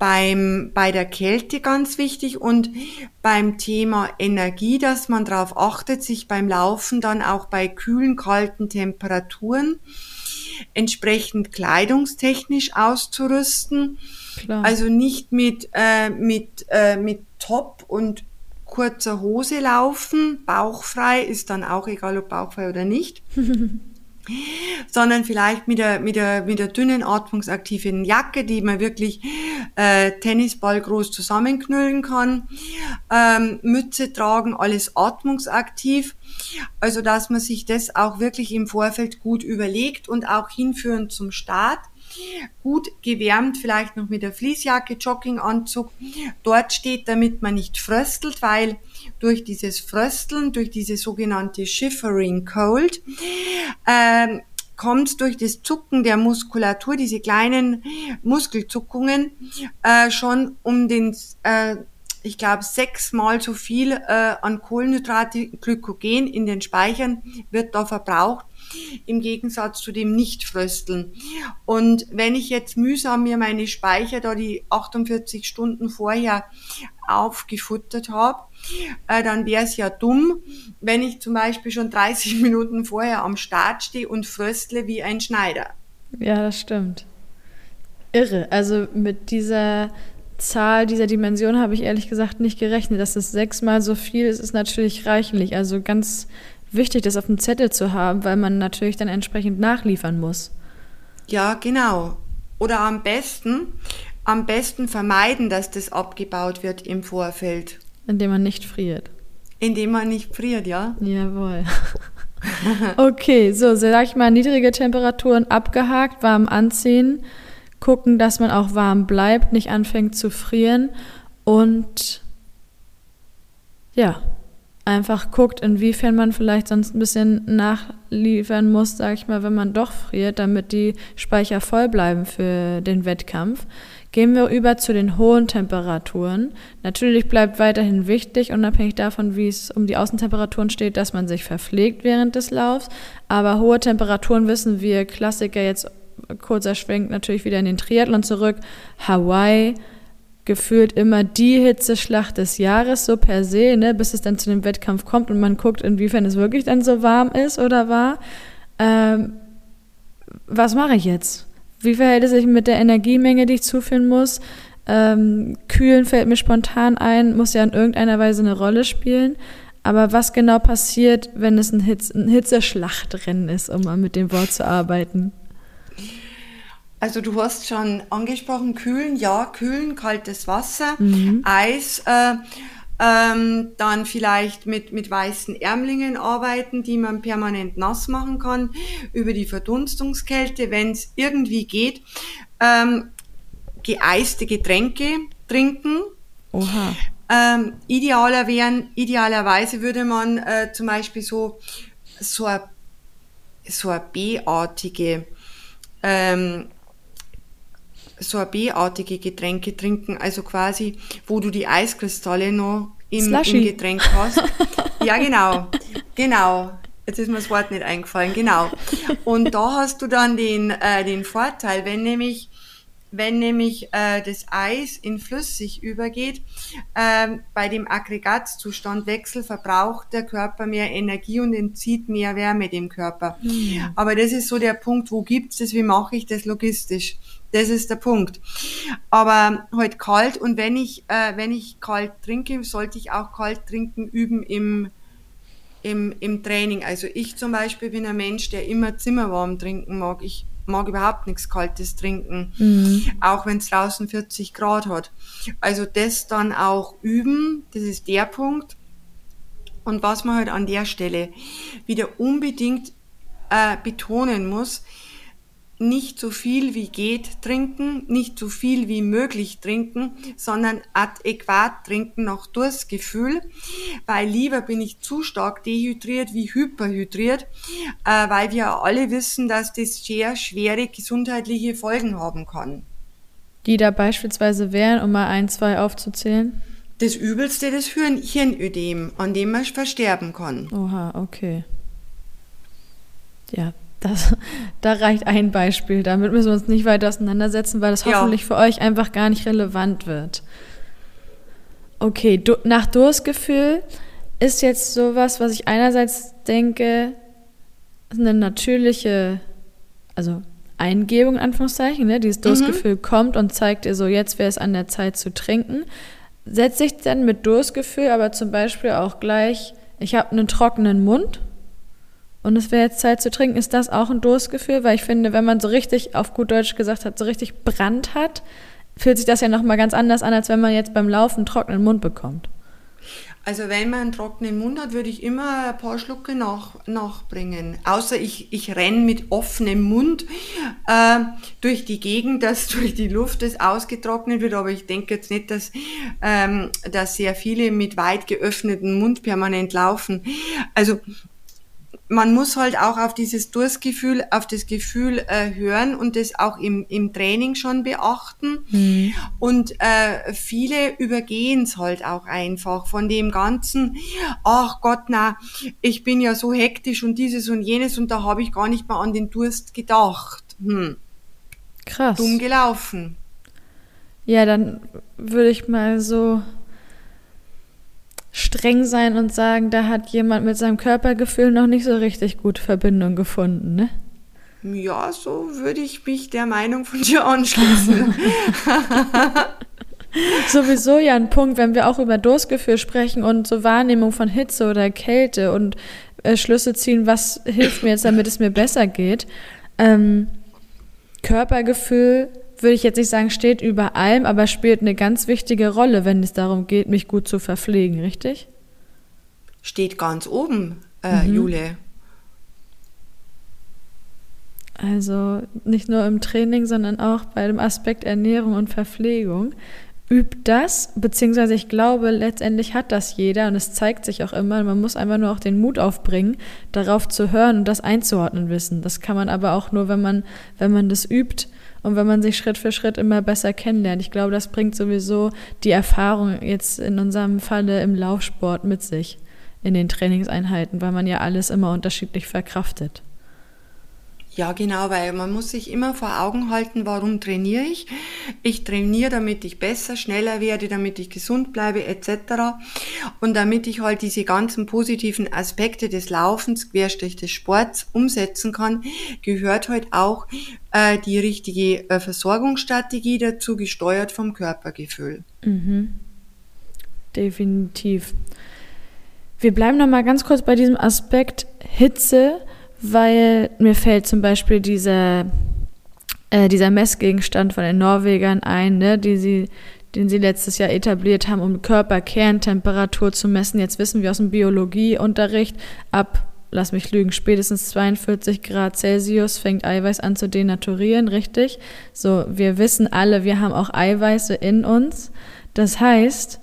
S2: beim, bei der Kälte ganz wichtig und beim Thema Energie, dass man darauf achtet, sich beim Laufen dann auch bei kühlen, kalten Temperaturen entsprechend kleidungstechnisch auszurüsten. Klar. Also nicht mit, äh, mit, äh, mit Top und kurzer Hose laufen, bauchfrei, ist dann auch egal, ob bauchfrei oder nicht. sondern vielleicht mit der, mit der, mit der dünnen atmungsaktiven Jacke, die man wirklich äh, Tennisball groß zusammenknüllen kann, ähm, Mütze tragen, alles atmungsaktiv. Also dass man sich das auch wirklich im Vorfeld gut überlegt und auch hinführen zum Start gut gewärmt, vielleicht noch mit der Fließjacke, Jogginganzug. Dort steht, damit man nicht fröstelt, weil durch dieses Frösteln, durch diese sogenannte Shivering Cold, ähm, kommt durch das Zucken der Muskulatur, diese kleinen Muskelzuckungen, äh, schon um den, äh, ich glaube, sechsmal so viel äh, an Kohlenhydrate, Glykogen in den Speichern wird da verbraucht, im Gegensatz zu dem Nicht-Frösteln. Und wenn ich jetzt mühsam mir meine Speicher da die 48 Stunden vorher aufgefuttert habe, äh, dann wäre es ja dumm, wenn ich zum Beispiel schon 30 Minuten vorher am Start stehe und fröstle wie ein Schneider.
S1: Ja, das stimmt. Irre. Also mit dieser Zahl, dieser Dimension habe ich ehrlich gesagt nicht gerechnet. Dass es sechsmal so viel ist, ist natürlich reichlich. Also ganz wichtig, das auf dem Zettel zu haben, weil man natürlich dann entsprechend nachliefern muss.
S2: Ja, genau. Oder am besten, am besten vermeiden, dass das abgebaut wird im Vorfeld.
S1: Indem man nicht friert.
S2: Indem man nicht friert, ja.
S1: Jawohl. okay, so, sag ich mal, niedrige Temperaturen abgehakt, warm anziehen, gucken, dass man auch warm bleibt, nicht anfängt zu frieren und ja, einfach guckt, inwiefern man vielleicht sonst ein bisschen nachliefern muss, sag ich mal, wenn man doch friert, damit die Speicher voll bleiben für den Wettkampf. Gehen wir über zu den hohen Temperaturen. Natürlich bleibt weiterhin wichtig, unabhängig davon, wie es um die Außentemperaturen steht, dass man sich verpflegt während des Laufs. Aber hohe Temperaturen wissen wir, Klassiker jetzt kurzer Schwenk natürlich wieder in den Triathlon zurück. Hawaii, gefühlt immer die Hitzeschlacht des Jahres so per se, ne, bis es dann zu dem Wettkampf kommt und man guckt, inwiefern es wirklich dann so warm ist oder war. Ähm, was mache ich jetzt? Wie verhält es sich mit der Energiemenge, die ich zuführen muss? Ähm, kühlen fällt mir spontan ein, muss ja in irgendeiner Weise eine Rolle spielen. Aber was genau passiert, wenn es ein, Hitz, ein Hitzeschlachtrennen ist, um mal mit dem Wort zu arbeiten?
S2: Also du hast schon angesprochen, kühlen, ja, kühlen, kaltes Wasser, mhm. Eis, äh, ähm, dann vielleicht mit, mit weißen Ärmlingen arbeiten, die man permanent nass machen kann, über die Verdunstungskälte, wenn es irgendwie geht. Ähm, geeiste Getränke trinken.
S1: Oha.
S2: Ähm, idealer wären, idealerweise würde man äh, zum Beispiel so, so eine so a B-artige ähm, sorbetartige Getränke trinken, also quasi, wo du die Eiskristalle noch im, im Getränk hast. ja, genau. Genau. Jetzt ist mir das Wort nicht eingefallen, genau. Und da hast du dann den, äh, den Vorteil, wenn nämlich wenn nämlich äh, das Eis in flüssig übergeht, äh, bei dem Aggregatzustandwechsel verbraucht der Körper mehr Energie und entzieht mehr Wärme dem Körper. Mhm. Aber das ist so der Punkt, wo gibt's das, wie mache ich das logistisch? Das ist der Punkt. Aber halt kalt und wenn ich, äh, wenn ich kalt trinke, sollte ich auch kalt trinken üben im, im, im Training. Also ich zum Beispiel bin ein Mensch, der immer zimmerwarm trinken mag. Ich mag überhaupt nichts Kaltes trinken, mhm. auch wenn es draußen 40 Grad hat. Also das dann auch üben, das ist der Punkt. Und was man halt an der Stelle wieder unbedingt äh, betonen muss, nicht so viel wie geht trinken, nicht so viel wie möglich trinken, sondern adäquat trinken nach Durstgefühl, weil lieber bin ich zu stark dehydriert wie hyperhydriert, äh, weil wir alle wissen, dass das sehr schwere gesundheitliche Folgen haben kann.
S1: Die da beispielsweise wären, um mal ein, zwei aufzuzählen?
S2: Das Übelste, das Hirnödem, an dem man versterben kann.
S1: Oha, okay. Ja, das, da reicht ein Beispiel. Damit müssen wir uns nicht weiter auseinandersetzen, weil das ja. hoffentlich für euch einfach gar nicht relevant wird. Okay, du, nach Durstgefühl ist jetzt sowas, was ich einerseits denke, eine natürliche, also Eingebung, in Anführungszeichen, ne? dieses Durstgefühl mhm. kommt und zeigt dir so, jetzt wäre es an der Zeit zu trinken. Setzt sich dann mit Durstgefühl aber zum Beispiel auch gleich, ich habe einen trockenen Mund und es wäre jetzt Zeit zu trinken, ist das auch ein Durstgefühl? Weil ich finde, wenn man so richtig, auf gut Deutsch gesagt hat, so richtig Brand hat, fühlt sich das ja nochmal ganz anders an, als wenn man jetzt beim Laufen trockenen Mund bekommt.
S2: Also wenn man einen trockenen Mund hat, würde ich immer ein paar Schlucke nach, nachbringen. Außer ich, ich renne mit offenem Mund äh, durch die Gegend, dass durch die Luft das ausgetrocknet wird. Aber ich denke jetzt nicht, dass, ähm, dass sehr viele mit weit geöffnetem Mund permanent laufen. Also man muss halt auch auf dieses Durstgefühl, auf das Gefühl äh, hören und das auch im, im Training schon beachten. Mhm. Und äh, viele übergehen es halt auch einfach von dem Ganzen, ach Gott, na, ich bin ja so hektisch und dieses und jenes und da habe ich gar nicht mal an den Durst gedacht. Hm.
S1: Krass.
S2: Dumm gelaufen.
S1: Ja, dann würde ich mal so streng sein und sagen, da hat jemand mit seinem Körpergefühl noch nicht so richtig gut Verbindung gefunden, ne?
S2: Ja, so würde ich mich der Meinung von dir anschließen.
S1: Sowieso ja ein Punkt, wenn wir auch über Durstgefühl sprechen und so Wahrnehmung von Hitze oder Kälte und äh, Schlüsse ziehen, was hilft mir jetzt, damit es mir besser geht. Ähm, Körpergefühl würde ich jetzt nicht sagen, steht über allem, aber spielt eine ganz wichtige Rolle, wenn es darum geht, mich gut zu verpflegen, richtig?
S2: Steht ganz oben, äh, mhm. Jule.
S1: Also nicht nur im Training, sondern auch bei dem Aspekt Ernährung und Verpflegung. Übt das, beziehungsweise ich glaube, letztendlich hat das jeder und es zeigt sich auch immer. Man muss einfach nur auch den Mut aufbringen, darauf zu hören und das einzuordnen wissen. Das kann man aber auch nur, wenn man, wenn man das übt und wenn man sich Schritt für Schritt immer besser kennenlernt. Ich glaube, das bringt sowieso die Erfahrung jetzt in unserem Falle im Laufsport mit sich in den Trainingseinheiten, weil man ja alles immer unterschiedlich verkraftet.
S2: Ja, genau, weil man muss sich immer vor Augen halten, warum trainiere ich? Ich trainiere, damit ich besser, schneller werde, damit ich gesund bleibe, etc. Und damit ich halt diese ganzen positiven Aspekte des Laufens, Querstrich des Sports umsetzen kann, gehört halt auch äh, die richtige äh, Versorgungsstrategie dazu, gesteuert vom Körpergefühl.
S1: Mhm. Definitiv. Wir bleiben noch mal ganz kurz bei diesem Aspekt Hitze weil mir fällt zum Beispiel dieser, äh, dieser Messgegenstand von den Norwegern ein, ne, die sie, den sie letztes Jahr etabliert haben, um Körperkerntemperatur zu messen. Jetzt wissen wir aus dem Biologieunterricht, ab, lass mich lügen, spätestens 42 Grad Celsius fängt Eiweiß an zu denaturieren, richtig? So, wir wissen alle, wir haben auch Eiweiße in uns. Das heißt,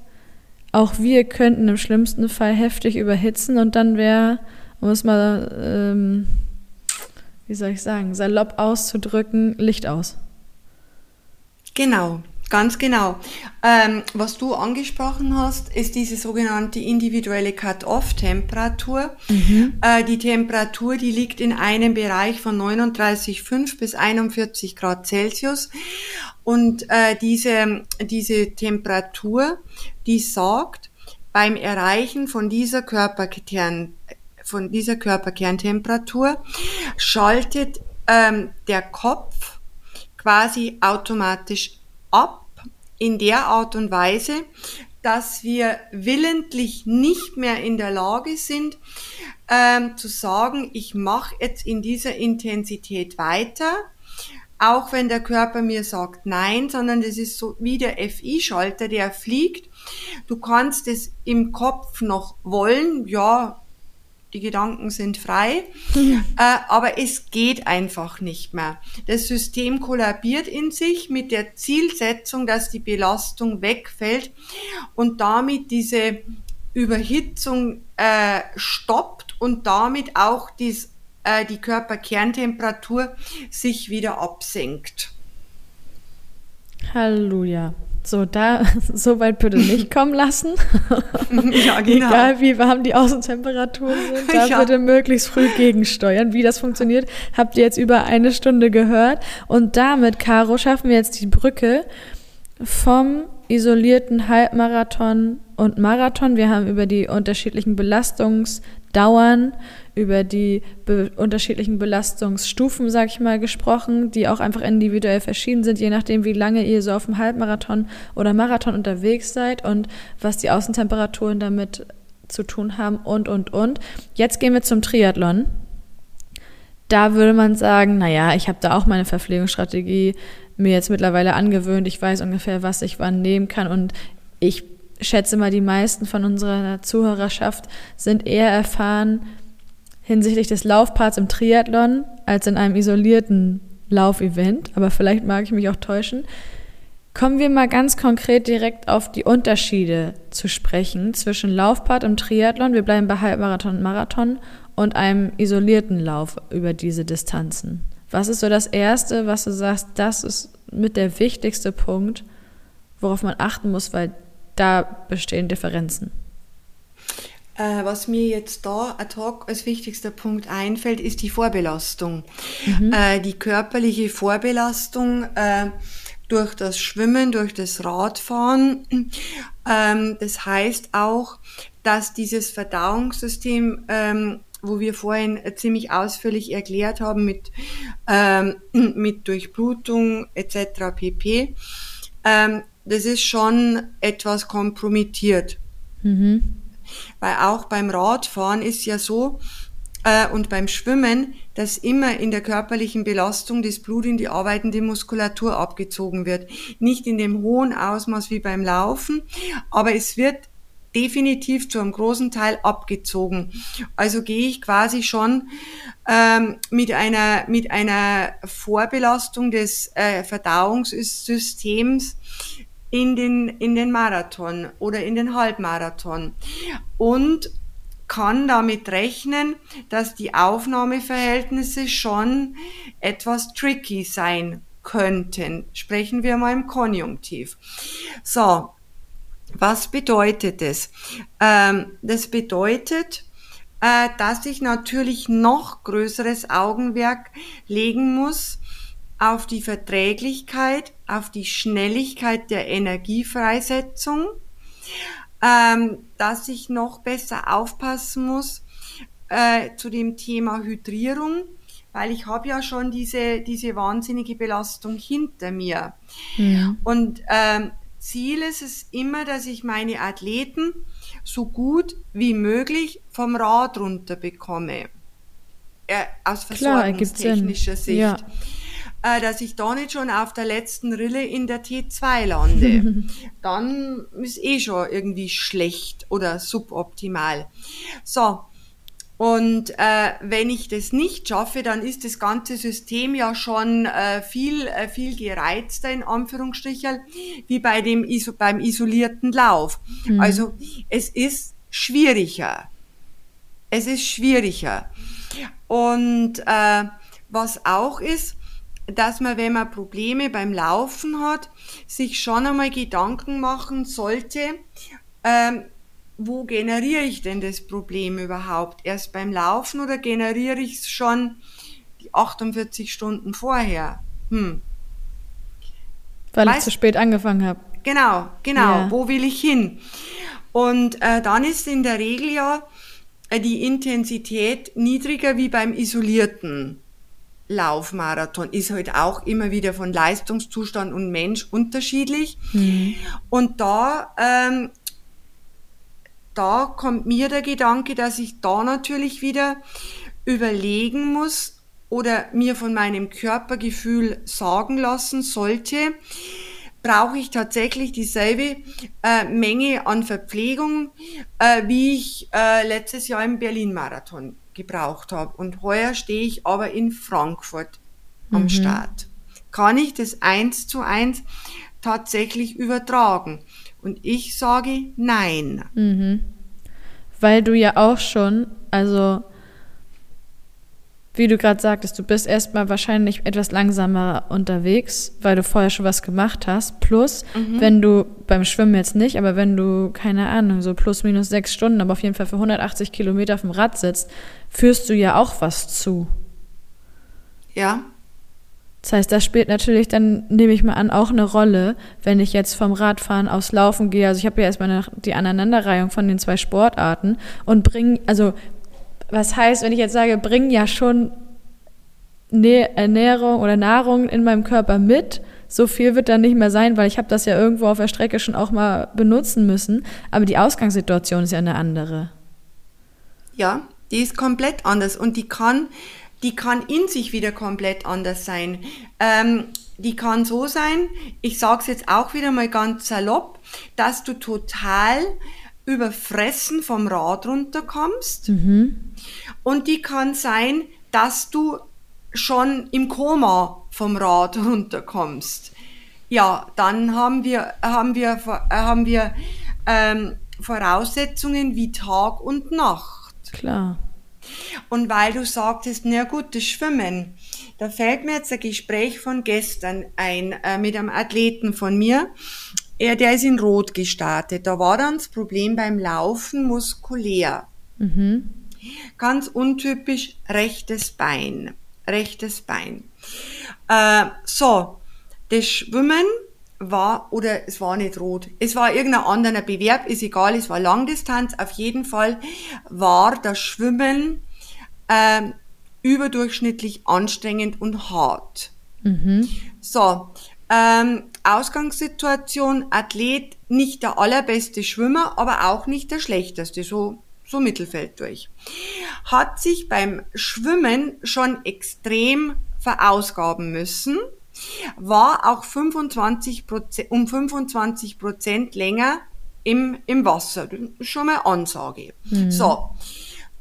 S1: auch wir könnten im schlimmsten Fall heftig überhitzen und dann wäre um es mal, ähm, wie soll ich sagen, salopp auszudrücken, Licht aus.
S2: Genau, ganz genau. Ähm, was du angesprochen hast, ist diese sogenannte individuelle Cut-off-Temperatur. Mhm. Äh, die Temperatur, die liegt in einem Bereich von 39,5 bis 41 Grad Celsius. Und äh, diese, diese Temperatur, die sorgt beim Erreichen von dieser Körperkern von dieser Körperkerntemperatur schaltet ähm, der Kopf quasi automatisch ab in der Art und Weise, dass wir willentlich nicht mehr in der Lage sind, ähm, zu sagen, ich mache jetzt in dieser Intensität weiter, auch wenn der Körper mir sagt nein, sondern das ist so wie der FI-Schalter, der fliegt. Du kannst es im Kopf noch wollen, ja, die Gedanken sind frei, äh, aber es geht einfach nicht mehr. Das System kollabiert in sich mit der Zielsetzung, dass die Belastung wegfällt und damit diese Überhitzung äh, stoppt und damit auch dies, äh, die Körperkerntemperatur sich wieder absenkt.
S1: Halleluja. So, da, so weit bitte nicht kommen lassen.
S2: ja, genau.
S1: Egal wie warm die Außentemperaturen sind, da ja. bitte möglichst früh gegensteuern. Wie das funktioniert, habt ihr jetzt über eine Stunde gehört. Und damit, Caro, schaffen wir jetzt die Brücke vom isolierten Halbmarathon und Marathon. Wir haben über die unterschiedlichen Belastungsdauern, über die be unterschiedlichen Belastungsstufen, sag ich mal, gesprochen, die auch einfach individuell verschieden sind, je nachdem, wie lange ihr so auf dem Halbmarathon oder Marathon unterwegs seid und was die Außentemperaturen damit zu tun haben und, und, und. Jetzt gehen wir zum Triathlon. Da würde man sagen, naja, ich habe da auch meine Verpflegungsstrategie mir jetzt mittlerweile angewöhnt. Ich weiß ungefähr, was ich wann nehmen kann und ich schätze mal, die meisten von unserer Zuhörerschaft sind eher erfahren hinsichtlich des Laufparts im Triathlon als in einem isolierten Laufevent, aber vielleicht mag ich mich auch täuschen. Kommen wir mal ganz konkret direkt auf die Unterschiede zu sprechen zwischen Laufpart im Triathlon, wir bleiben bei Halbmarathon und Marathon, und einem isolierten Lauf über diese Distanzen. Was ist so das Erste, was du sagst, das ist mit der wichtigste Punkt, worauf man achten muss, weil da bestehen Differenzen?
S2: Äh, was mir jetzt da ad hoc als wichtigster Punkt einfällt, ist die Vorbelastung. Mhm. Äh, die körperliche Vorbelastung äh, durch das Schwimmen, durch das Radfahren. Ähm, das heißt auch, dass dieses Verdauungssystem ähm, wo wir vorhin ziemlich ausführlich erklärt haben mit, ähm, mit Durchblutung etc. pp. Ähm, das ist schon etwas kompromittiert. Mhm. Weil auch beim Radfahren ist ja so, äh, und beim Schwimmen, dass immer in der körperlichen Belastung das Blut in die arbeitende Muskulatur abgezogen wird. Nicht in dem hohen Ausmaß wie beim Laufen, aber es wird definitiv zu einem großen Teil abgezogen. Also gehe ich quasi schon ähm, mit einer mit einer Vorbelastung des äh, Verdauungssystems in den in den Marathon oder in den Halbmarathon und kann damit rechnen, dass die Aufnahmeverhältnisse schon etwas tricky sein könnten. Sprechen wir mal im Konjunktiv. So, was bedeutet es? Ähm, das bedeutet, äh, dass ich natürlich noch größeres Augenmerk legen muss auf die Verträglichkeit, auf die Schnelligkeit der Energiefreisetzung, ähm, dass ich noch besser aufpassen muss äh, zu dem Thema Hydrierung, weil ich habe ja schon diese, diese wahnsinnige Belastung hinter mir. Ja. Und ähm, Ziel ist es immer, dass ich meine Athleten so gut wie möglich vom Rad runter bekomme. Äh, aus versorgungstechnischer Sicht. Ja. Äh, dass ich da nicht schon auf der letzten Rille in der T2 lande. Dann ist eh schon irgendwie schlecht oder suboptimal. So, und äh, wenn ich das nicht schaffe, dann ist das ganze System ja schon äh, viel, äh, viel gereizter in Anführungsstrichen wie bei dem Iso beim isolierten Lauf. Mhm. Also es ist schwieriger. Es ist schwieriger. Und äh, was auch ist, dass man, wenn man Probleme beim Laufen hat, sich schon einmal Gedanken machen sollte, ähm, wo generiere ich denn das Problem überhaupt? Erst beim Laufen oder generiere ich es schon die 48 Stunden vorher? Hm.
S1: Weil weißt, ich zu spät angefangen habe.
S2: Genau, genau. Ja. Wo will ich hin? Und äh, dann ist in der Regel ja äh, die Intensität niedriger wie beim isolierten Laufmarathon. Ist halt auch immer wieder von Leistungszustand und Mensch unterschiedlich. Mhm. Und da ähm, da kommt mir der Gedanke, dass ich da natürlich wieder überlegen muss oder mir von meinem Körpergefühl sagen lassen sollte, brauche ich tatsächlich dieselbe äh, Menge an Verpflegung, äh, wie ich äh, letztes Jahr im Berlin-Marathon gebraucht habe. Und heuer stehe ich aber in Frankfurt am mhm. Start. Kann ich das eins zu eins tatsächlich übertragen? Und ich sage nein.
S1: Mhm. Weil du ja auch schon, also wie du gerade sagtest, du bist erstmal wahrscheinlich etwas langsamer unterwegs, weil du vorher schon was gemacht hast. Plus, mhm. wenn du beim Schwimmen jetzt nicht, aber wenn du, keine Ahnung, so plus minus sechs Stunden, aber auf jeden Fall für 180 Kilometer auf dem Rad sitzt, führst du ja auch was zu.
S2: Ja.
S1: Das heißt, das spielt natürlich dann, nehme ich mal an, auch eine Rolle, wenn ich jetzt vom Radfahren aufs Laufen gehe. Also ich habe ja erstmal die Aneinanderreihung von den zwei Sportarten und bringe, also was heißt, wenn ich jetzt sage, bring ja schon Ernährung oder Nahrung in meinem Körper mit. So viel wird dann nicht mehr sein, weil ich habe das ja irgendwo auf der Strecke schon auch mal benutzen müssen. Aber die Ausgangssituation ist ja eine andere.
S2: Ja, die ist komplett anders und die kann, die kann in sich wieder komplett anders sein. Ähm, die kann so sein, ich sage es jetzt auch wieder mal ganz salopp, dass du total überfressen vom Rad runterkommst. Mhm. Und die kann sein, dass du schon im Koma vom Rad runterkommst. Ja, dann haben wir, haben wir, haben wir ähm, Voraussetzungen wie Tag und Nacht.
S1: Klar.
S2: Und weil du sagtest, na gut, das Schwimmen, da fällt mir jetzt ein Gespräch von gestern ein äh, mit einem Athleten von mir, er, der ist in Rot gestartet. Da war dann das Problem beim Laufen muskulär. Mhm. Ganz untypisch rechtes Bein. Rechtes Bein. Äh, so, das Schwimmen war, oder es war nicht rot, es war irgendein anderer Bewerb, ist egal, es war Langdistanz, auf jeden Fall war das Schwimmen äh, überdurchschnittlich anstrengend und hart. Mhm. So, ähm, Ausgangssituation, Athlet, nicht der allerbeste Schwimmer, aber auch nicht der schlechteste, so, so Mittelfeld durch. Hat sich beim Schwimmen schon extrem verausgaben müssen, war auch 25 um 25 Prozent länger im, im Wasser. Schon mal Ansage. Mhm. So.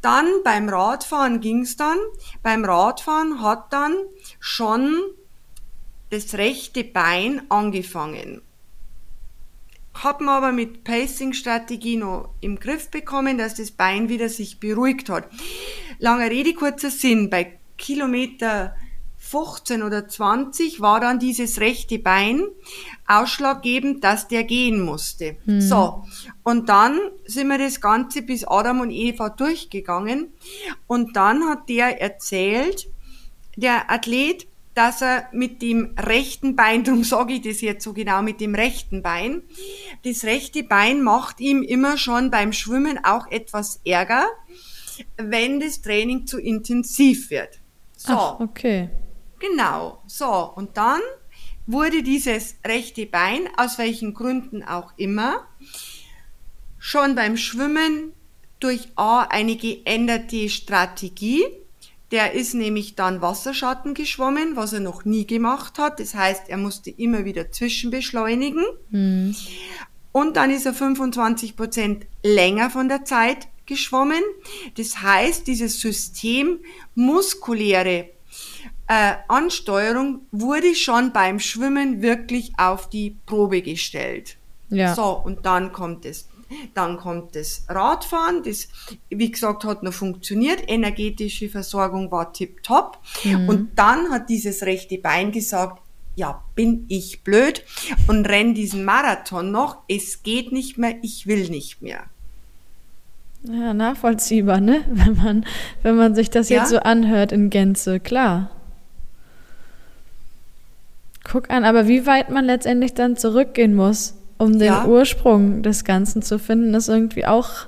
S2: Dann beim Radfahren ging's dann. Beim Radfahren hat dann schon das rechte Bein angefangen. Haben aber mit Pacing-Strategie noch im Griff bekommen, dass das Bein wieder sich beruhigt hat. Lange Rede, kurzer Sinn. Bei Kilometer 15 oder 20 war dann dieses rechte Bein ausschlaggebend, dass der gehen musste. Mhm. So. Und dann sind wir das Ganze bis Adam und Eva durchgegangen. Und dann hat der erzählt, der Athlet, dass er mit dem rechten Bein, darum sage ich das jetzt so genau, mit dem rechten Bein, das rechte Bein macht ihm immer schon beim Schwimmen auch etwas Ärger, wenn das Training zu intensiv wird.
S1: So. Ach, okay.
S2: Genau. So. Und dann wurde dieses rechte Bein, aus welchen Gründen auch immer, schon beim Schwimmen durch A eine geänderte Strategie, der ist nämlich dann Wasserschatten geschwommen, was er noch nie gemacht hat. Das heißt, er musste immer wieder zwischenbeschleunigen. Mhm. Und dann ist er 25 Prozent länger von der Zeit geschwommen. Das heißt, dieses System muskuläre äh, Ansteuerung wurde schon beim Schwimmen wirklich auf die Probe gestellt. Ja. So, und dann kommt es dann kommt das Radfahren, das, wie gesagt, hat noch funktioniert. Energetische Versorgung war tipptopp. Mhm. Und dann hat dieses rechte Bein gesagt, ja, bin ich blöd und renn diesen Marathon noch. Es geht nicht mehr, ich will nicht mehr.
S1: Ja, nachvollziehbar, ne? Wenn man, wenn man sich das ja? jetzt so anhört in Gänze, klar. Guck an, aber wie weit man letztendlich dann zurückgehen muss um den ja. Ursprung des Ganzen zu finden, ist irgendwie auch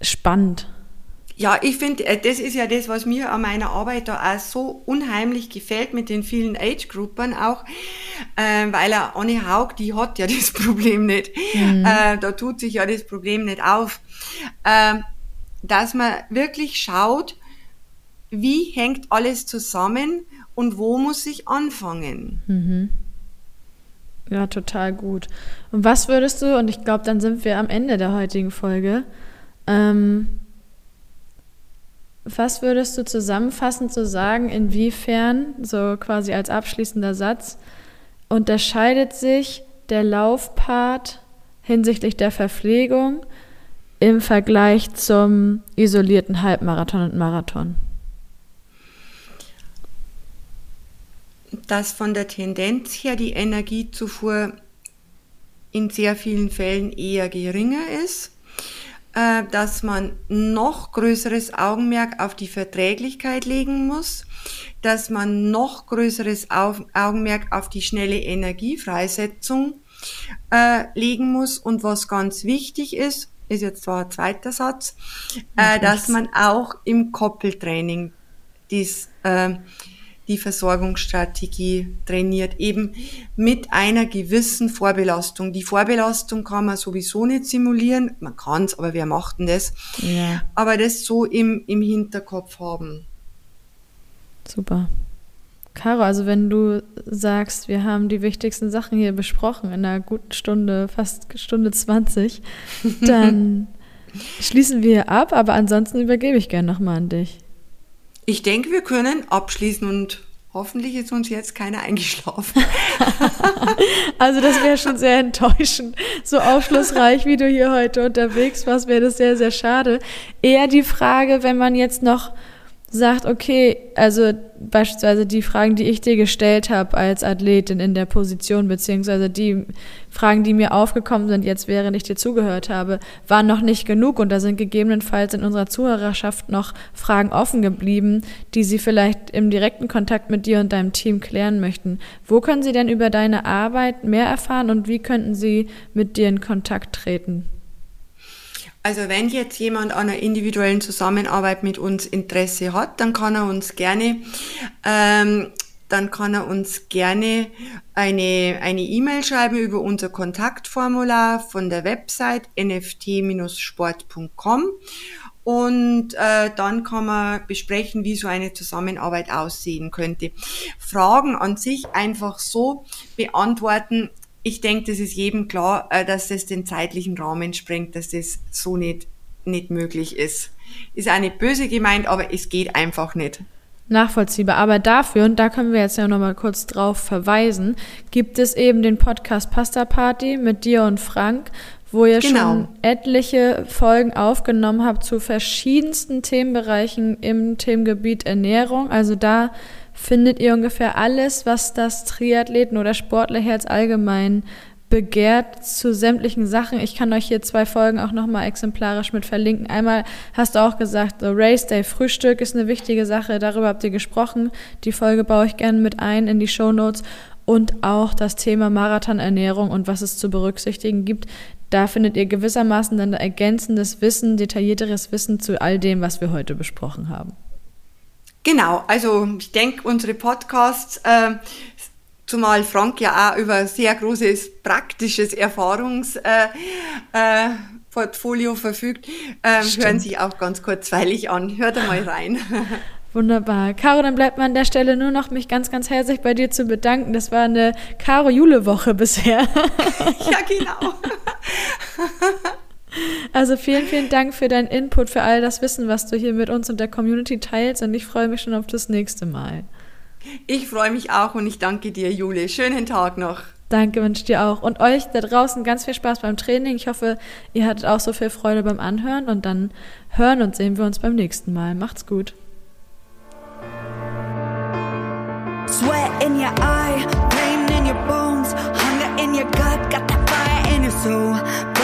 S1: spannend.
S2: Ja, ich finde, äh, das ist ja das, was mir an meiner Arbeit da auch so unheimlich gefällt mit den vielen Age-Gruppen auch, äh, weil er Anne Haug, die hat ja das Problem nicht. Mhm. Äh, da tut sich ja das Problem nicht auf. Äh, dass man wirklich schaut, wie hängt alles zusammen und wo muss ich anfangen. Mhm.
S1: Ja, total gut. Und was würdest du, und ich glaube, dann sind wir am Ende der heutigen Folge, ähm, was würdest du zusammenfassend so sagen, inwiefern, so quasi als abschließender Satz, unterscheidet sich der Laufpart hinsichtlich der Verpflegung im Vergleich zum isolierten Halbmarathon und Marathon?
S2: Dass von der Tendenz her die Energiezufuhr in sehr vielen Fällen eher geringer ist, äh, dass man noch größeres Augenmerk auf die Verträglichkeit legen muss, dass man noch größeres Augenmerk auf die schnelle Energiefreisetzung äh, legen muss. Und was ganz wichtig ist, ist jetzt zwar ein zweiter Satz, äh, dass man auch im Koppeltraining dies, die Versorgungsstrategie trainiert, eben mit einer gewissen Vorbelastung. Die Vorbelastung kann man sowieso nicht simulieren, man kann es, aber wer macht denn das? Ja. Aber das so im, im Hinterkopf haben.
S1: Super. Caro, also wenn du sagst, wir haben die wichtigsten Sachen hier besprochen in einer guten Stunde, fast Stunde 20, dann schließen wir ab, aber ansonsten übergebe ich gerne nochmal an dich.
S2: Ich denke, wir können abschließen und hoffentlich ist uns jetzt keiner eingeschlafen.
S1: also das wäre schon sehr enttäuschend. So aufschlussreich, wie du hier heute unterwegs warst, wäre das sehr, sehr schade. Eher die Frage, wenn man jetzt noch sagt, okay, also beispielsweise die Fragen, die ich dir gestellt habe als Athletin in der Position, beziehungsweise die Fragen, die mir aufgekommen sind, jetzt während ich dir zugehört habe, waren noch nicht genug und da sind gegebenenfalls in unserer Zuhörerschaft noch Fragen offen geblieben, die sie vielleicht im direkten Kontakt mit dir und deinem Team klären möchten. Wo können sie denn über deine Arbeit mehr erfahren und wie könnten sie mit dir in Kontakt treten?
S2: Also wenn jetzt jemand an einer individuellen Zusammenarbeit mit uns Interesse hat, dann kann er uns gerne, ähm, dann kann er uns gerne eine eine E-Mail schreiben über unser Kontaktformular von der Website nft-sport.com und äh, dann kann man besprechen, wie so eine Zusammenarbeit aussehen könnte. Fragen an sich einfach so beantworten, ich denke, das ist jedem klar, äh, dass das den zeitlichen Rahmen sprengt, dass das so nicht, nicht möglich ist. Ist auch nicht böse gemeint, aber es geht einfach nicht.
S1: Nachvollziehbar. Aber dafür, und da können wir jetzt ja nochmal kurz drauf verweisen, gibt es eben den Podcast Pasta Party mit dir und Frank, wo ihr genau. schon etliche Folgen aufgenommen habt zu verschiedensten Themenbereichen im Themengebiet Ernährung. Also da findet ihr ungefähr alles, was das Triathleten- oder Sportlerherz allgemein begehrt zu sämtlichen Sachen. Ich kann euch hier zwei Folgen auch nochmal exemplarisch mit verlinken. Einmal hast du auch gesagt, so Race Day Frühstück ist eine wichtige Sache. Darüber habt ihr gesprochen. Die Folge baue ich gerne mit ein in die Show Notes. Und auch das Thema Marathonernährung und was es zu berücksichtigen gibt. Da findet ihr gewissermaßen dann ergänzendes Wissen, detaillierteres Wissen zu all dem, was wir heute besprochen haben.
S2: Genau, also ich denke, unsere Podcasts, äh, zumal Frank ja auch über sehr großes praktisches Erfahrungsportfolio äh, äh, verfügt, äh, hören sich auch ganz kurzweilig an. Hört einmal rein.
S1: Wunderbar. Caro, dann bleibt mir an der Stelle nur noch mich ganz, ganz herzlich bei dir zu bedanken. Das war eine Caro-Jule-Woche bisher.
S2: ja, genau.
S1: Also vielen, vielen Dank für deinen Input, für all das Wissen, was du hier mit uns und der Community teilst. Und ich freue mich schon auf das nächste Mal.
S2: Ich freue mich auch und ich danke dir, Jule. Schönen Tag noch.
S1: Danke, wünsche dir auch. Und euch da draußen ganz viel Spaß beim Training. Ich hoffe, ihr hattet auch so viel Freude beim Anhören und dann hören und sehen wir uns beim nächsten Mal. Macht's gut. Sweat in your eye, pain in your bones, hunger in your gut, got that fire in your soul.